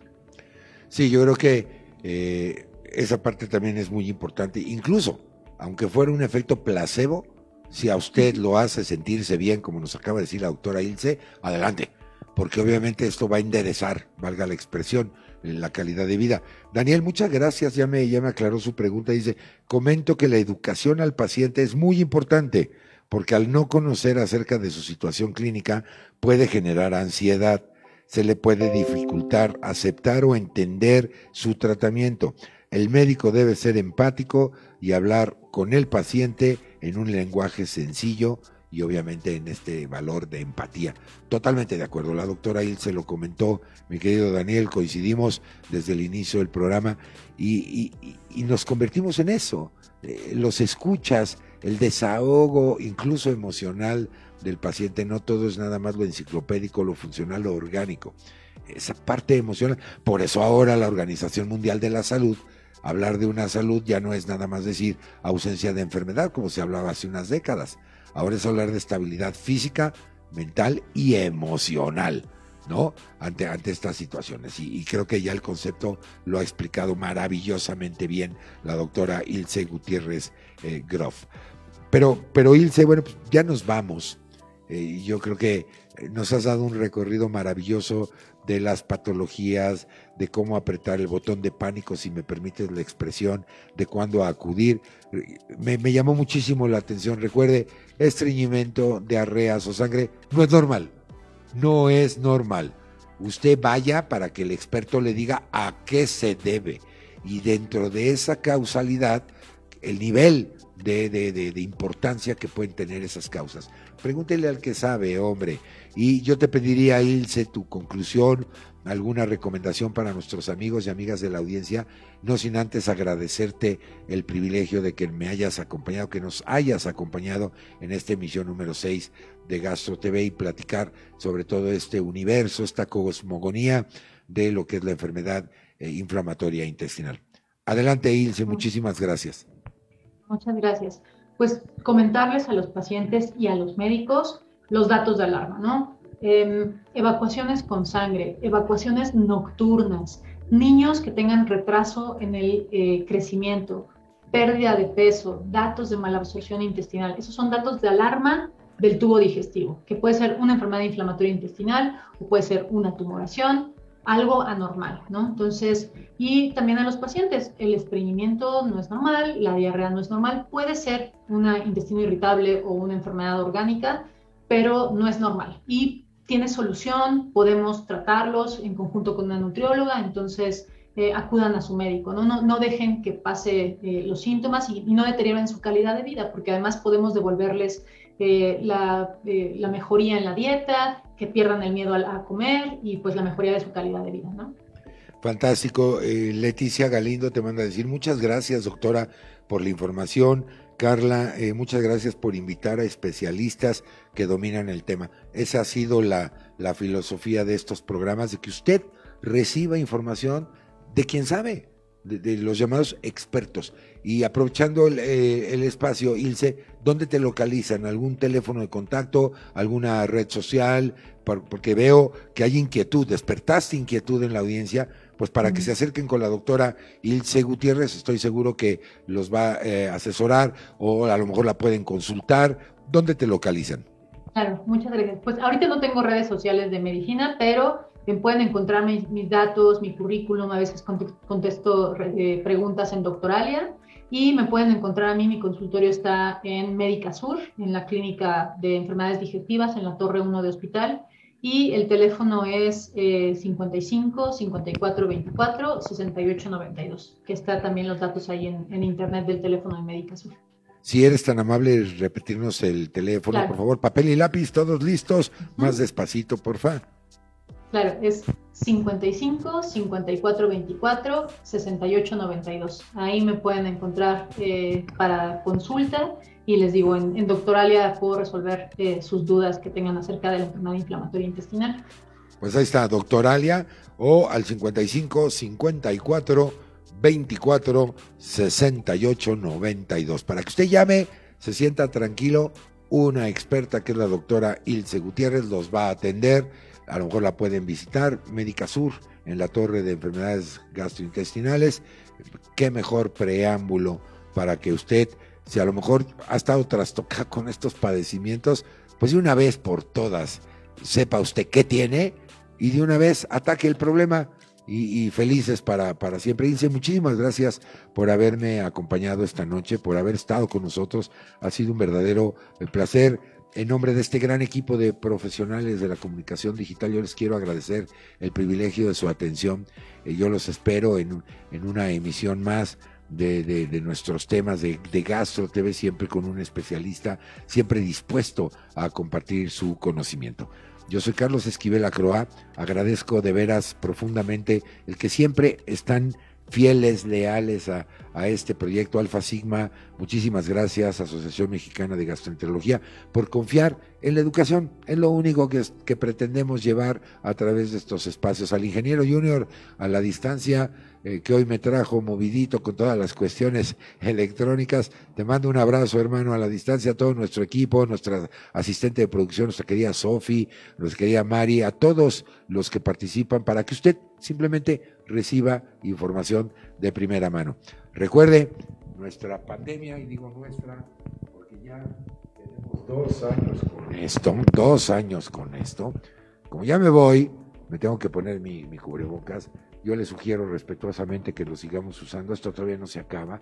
Sí, yo creo que... Eh esa parte también es muy importante. Incluso, aunque fuera un efecto placebo, si a usted lo hace sentirse bien, como nos acaba de decir la doctora Ilse, adelante, porque obviamente esto va a enderezar, valga la expresión, la calidad de vida. Daniel, muchas gracias, ya me, ya me aclaró su pregunta. Dice, comento que la educación al paciente es muy importante, porque al no conocer acerca de su situación clínica puede generar ansiedad, se le puede dificultar aceptar o entender su tratamiento. El médico debe ser empático y hablar con el paciente en un lenguaje sencillo y obviamente en este valor de empatía. Totalmente de acuerdo. La doctora Il se lo comentó, mi querido Daniel, coincidimos desde el inicio del programa y, nos convertimos en eso. Eh, los escuchas, el desahogo, incluso emocional del paciente, no todo es nada más lo enciclopédico, lo funcional, lo orgánico. Esa parte emocional, por eso ahora la Organización Mundial de la Salud Hablar de una salud ya no es nada más decir ausencia de enfermedad, como se hablaba hace unas décadas. Ahora es hablar de estabilidad física, mental y emocional, ¿no? Ante, ante estas situaciones. Y, creo que ya el concepto lo ha explicado maravillosamente bien la doctora Ilse Gutiérrez eh, Groff. Pero, pero Ilse, bueno, pues ya nos vamos. Eh, yo creo que nos has dado un recorrido maravilloso de las patologías, de cómo apretar el botón de pánico, si me permites la expresión, de cuándo acudir. Me, llamó muchísimo la atención. Recuerde, estreñimiento, diarreas o sangre no es normal. No es normal. Usted vaya para que el experto le diga a qué se debe. Y dentro de esa causalidad, el nivel de, de importancia que pueden tener esas causas. Pregúntele al que sabe, hombre. Y yo te pediría, Ilse, tu conclusión, alguna recomendación para nuestros amigos y amigas de la audiencia, no sin antes agradecerte el privilegio de que me hayas acompañado, que nos hayas acompañado en esta emisión número 6 de Gastro TV y platicar sobre todo este universo, esta cosmogonía de lo que es la enfermedad eh, inflamatoria intestinal. Adelante, Ilse, muchísimas gracias. Muchas gracias. Pues comentarles a los pacientes y a los médicos los datos de alarma, ¿no? Em, evacuaciones con sangre, evacuaciones nocturnas, niños que tengan retraso en el eh, crecimiento, pérdida de peso, datos de malabsorción intestinal. Esos son datos de alarma del tubo digestivo, que puede ser una enfermedad inflamatoria intestinal o puede ser una tumoración, algo anormal, ¿no? Entonces, y también a los pacientes, el estreñimiento no es normal, la diarrea no es normal, puede ser un intestino irritable o una enfermedad orgánica, pero no es normal. Y tiene solución, podemos tratarlos en conjunto con una nutrióloga, entonces eh, acudan a su médico, ¿no? No, no dejen que pase eh, los síntomas y, no deterioren su calidad de vida, porque además podemos devolverles eh, la, la, mejoría en la dieta, que pierdan el miedo a, a, comer y pues la mejoría de su calidad de vida, ¿no? Fantástico. Leticia Galindo te manda a decir muchas gracias, doctora, por la información. Carla, muchas gracias por invitar a especialistas que dominan el tema. Esa ha sido la, la filosofía de estos programas, de que usted reciba información de quien sabe, de, los llamados expertos. Y aprovechando el, eh, espacio, Ilse, ¿dónde te localizan? ¿Algún teléfono de contacto? ¿Alguna red social? porque veo que hay inquietud, despertaste inquietud en la audiencia, pues para que se acerquen con la doctora Ilse Gutiérrez, estoy seguro que los va a eh, asesorar o a lo mejor la pueden consultar. ¿Dónde te localizan? Claro, muchas gracias. Pues ahorita no tengo redes sociales de medicina, pero pueden encontrar mis, datos, mi currículum, a veces contesto eh, preguntas en Doctoralia y me pueden encontrar a mí, mi consultorio está en Médica Sur, en la clínica de enfermedades digestivas, en la Torre 1 de Hospital y el teléfono es 55 54 24 68 92, que está también los datos ahí en, internet del teléfono de Médica Sur. Si eres tan amable, repetirnos el teléfono, por favor, papel y lápiz, todos listos, más despacito, por favor. Claro, es 55 54 24 68 92. Ahí me pueden encontrar eh, para consulta y les digo, en, Doctoralia puedo resolver eh, sus dudas que tengan acerca de la enfermedad inflamatoria intestinal. Pues ahí está, Doctoralia o al 55 54 24 68 92. Para que usted llame, se sienta tranquilo, una experta que es la doctora Ilse Gutiérrez los va a atender a lo mejor la pueden visitar, Médica Sur, en la Torre de Enfermedades Gastrointestinales. Qué mejor preámbulo para que usted, si a lo mejor ha estado trastocado con estos padecimientos, pues de una vez por todas sepa usted qué tiene y de una vez ataque el problema. Y, felices para, para siempre. Dice, muchísimas gracias por haberme acompañado esta noche, por haber estado con nosotros. Ha sido un verdadero eh, placer en nombre de este gran equipo de profesionales de la comunicación digital, yo les quiero agradecer el privilegio de su atención. Eh, yo los espero en, en una emisión más de, de, nuestros temas de, de, Gastro TV, siempre con un especialista, siempre dispuesto a compartir su conocimiento. Yo soy Carlos Esquivel Acroa, agradezco de veras profundamente el que siempre están fieles, leales a, este proyecto Alfa Sigma. Muchísimas gracias, Asociación Mexicana de Gastroenterología, por confiar en la educación. Es lo único que, que pretendemos llevar a través de estos espacios. Al ingeniero junior a la distancia, eh, que hoy me trajo movidito con todas las cuestiones electrónicas. Te mando un abrazo, hermano, a la distancia, a todo nuestro equipo, nuestra asistente de producción, nuestra querida Sofi, nuestra querida Mari, a todos los que participan para que usted simplemente reciba información de primera mano. Recuerde, nuestra pandemia, y digo nuestra, porque ya tenemos dos años con esto, dos años con esto. Como ya me voy, me tengo que poner mi, cubrebocas. Yo le sugiero respetuosamente que lo sigamos usando. Esto todavía no se acaba.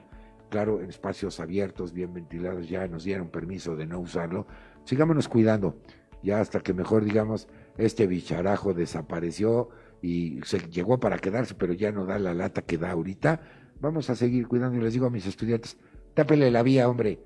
Claro, en espacios abiertos, bien ventilados, ya nos dieron permiso de no usarlo. Sigámonos cuidando. Ya hasta que mejor digamos, este bicharajo desapareció y se llegó para quedarse, pero ya no da la lata que da ahorita. Vamos a seguir cuidando y les digo a mis estudiantes, tápele la vía, hombre,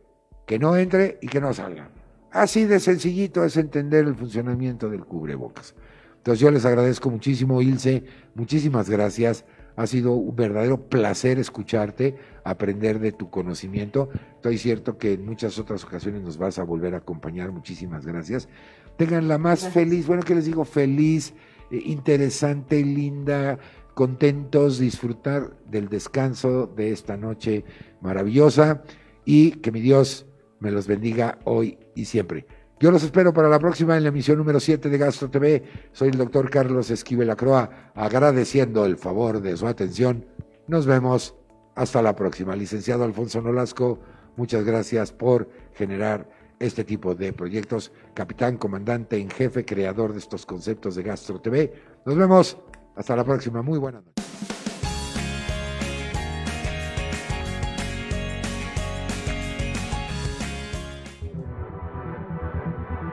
que no entre y que no salga. Así de sencillito es entender el funcionamiento del cubrebocas. Entonces yo les agradezco muchísimo, Ilse, muchísimas gracias. Ha sido un verdadero placer escucharte, aprender de tu conocimiento. Estoy cierto que en muchas otras ocasiones nos vas a volver a acompañar. Muchísimas gracias. Tengan la más feliz, bueno, que les digo? Feliz interesante, linda, contentos, disfrutar del descanso de esta noche maravillosa y que mi Dios me los bendiga hoy y siempre. Yo los espero para la próxima en la emisión número 7 de Gastro TV. Soy el doctor Carlos Esquivel Acroa, agradeciendo el favor de su atención. Nos vemos hasta la próxima. Licenciado Alfonso Nolasco, muchas gracias por generar este tipo de proyectos. Capitán, comandante en jefe, creador de estos conceptos de Gastro TV. Nos vemos. Hasta la próxima. Muy buenas noches.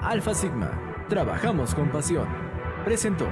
Alfa Sigma. Trabajamos con pasión. Presentó.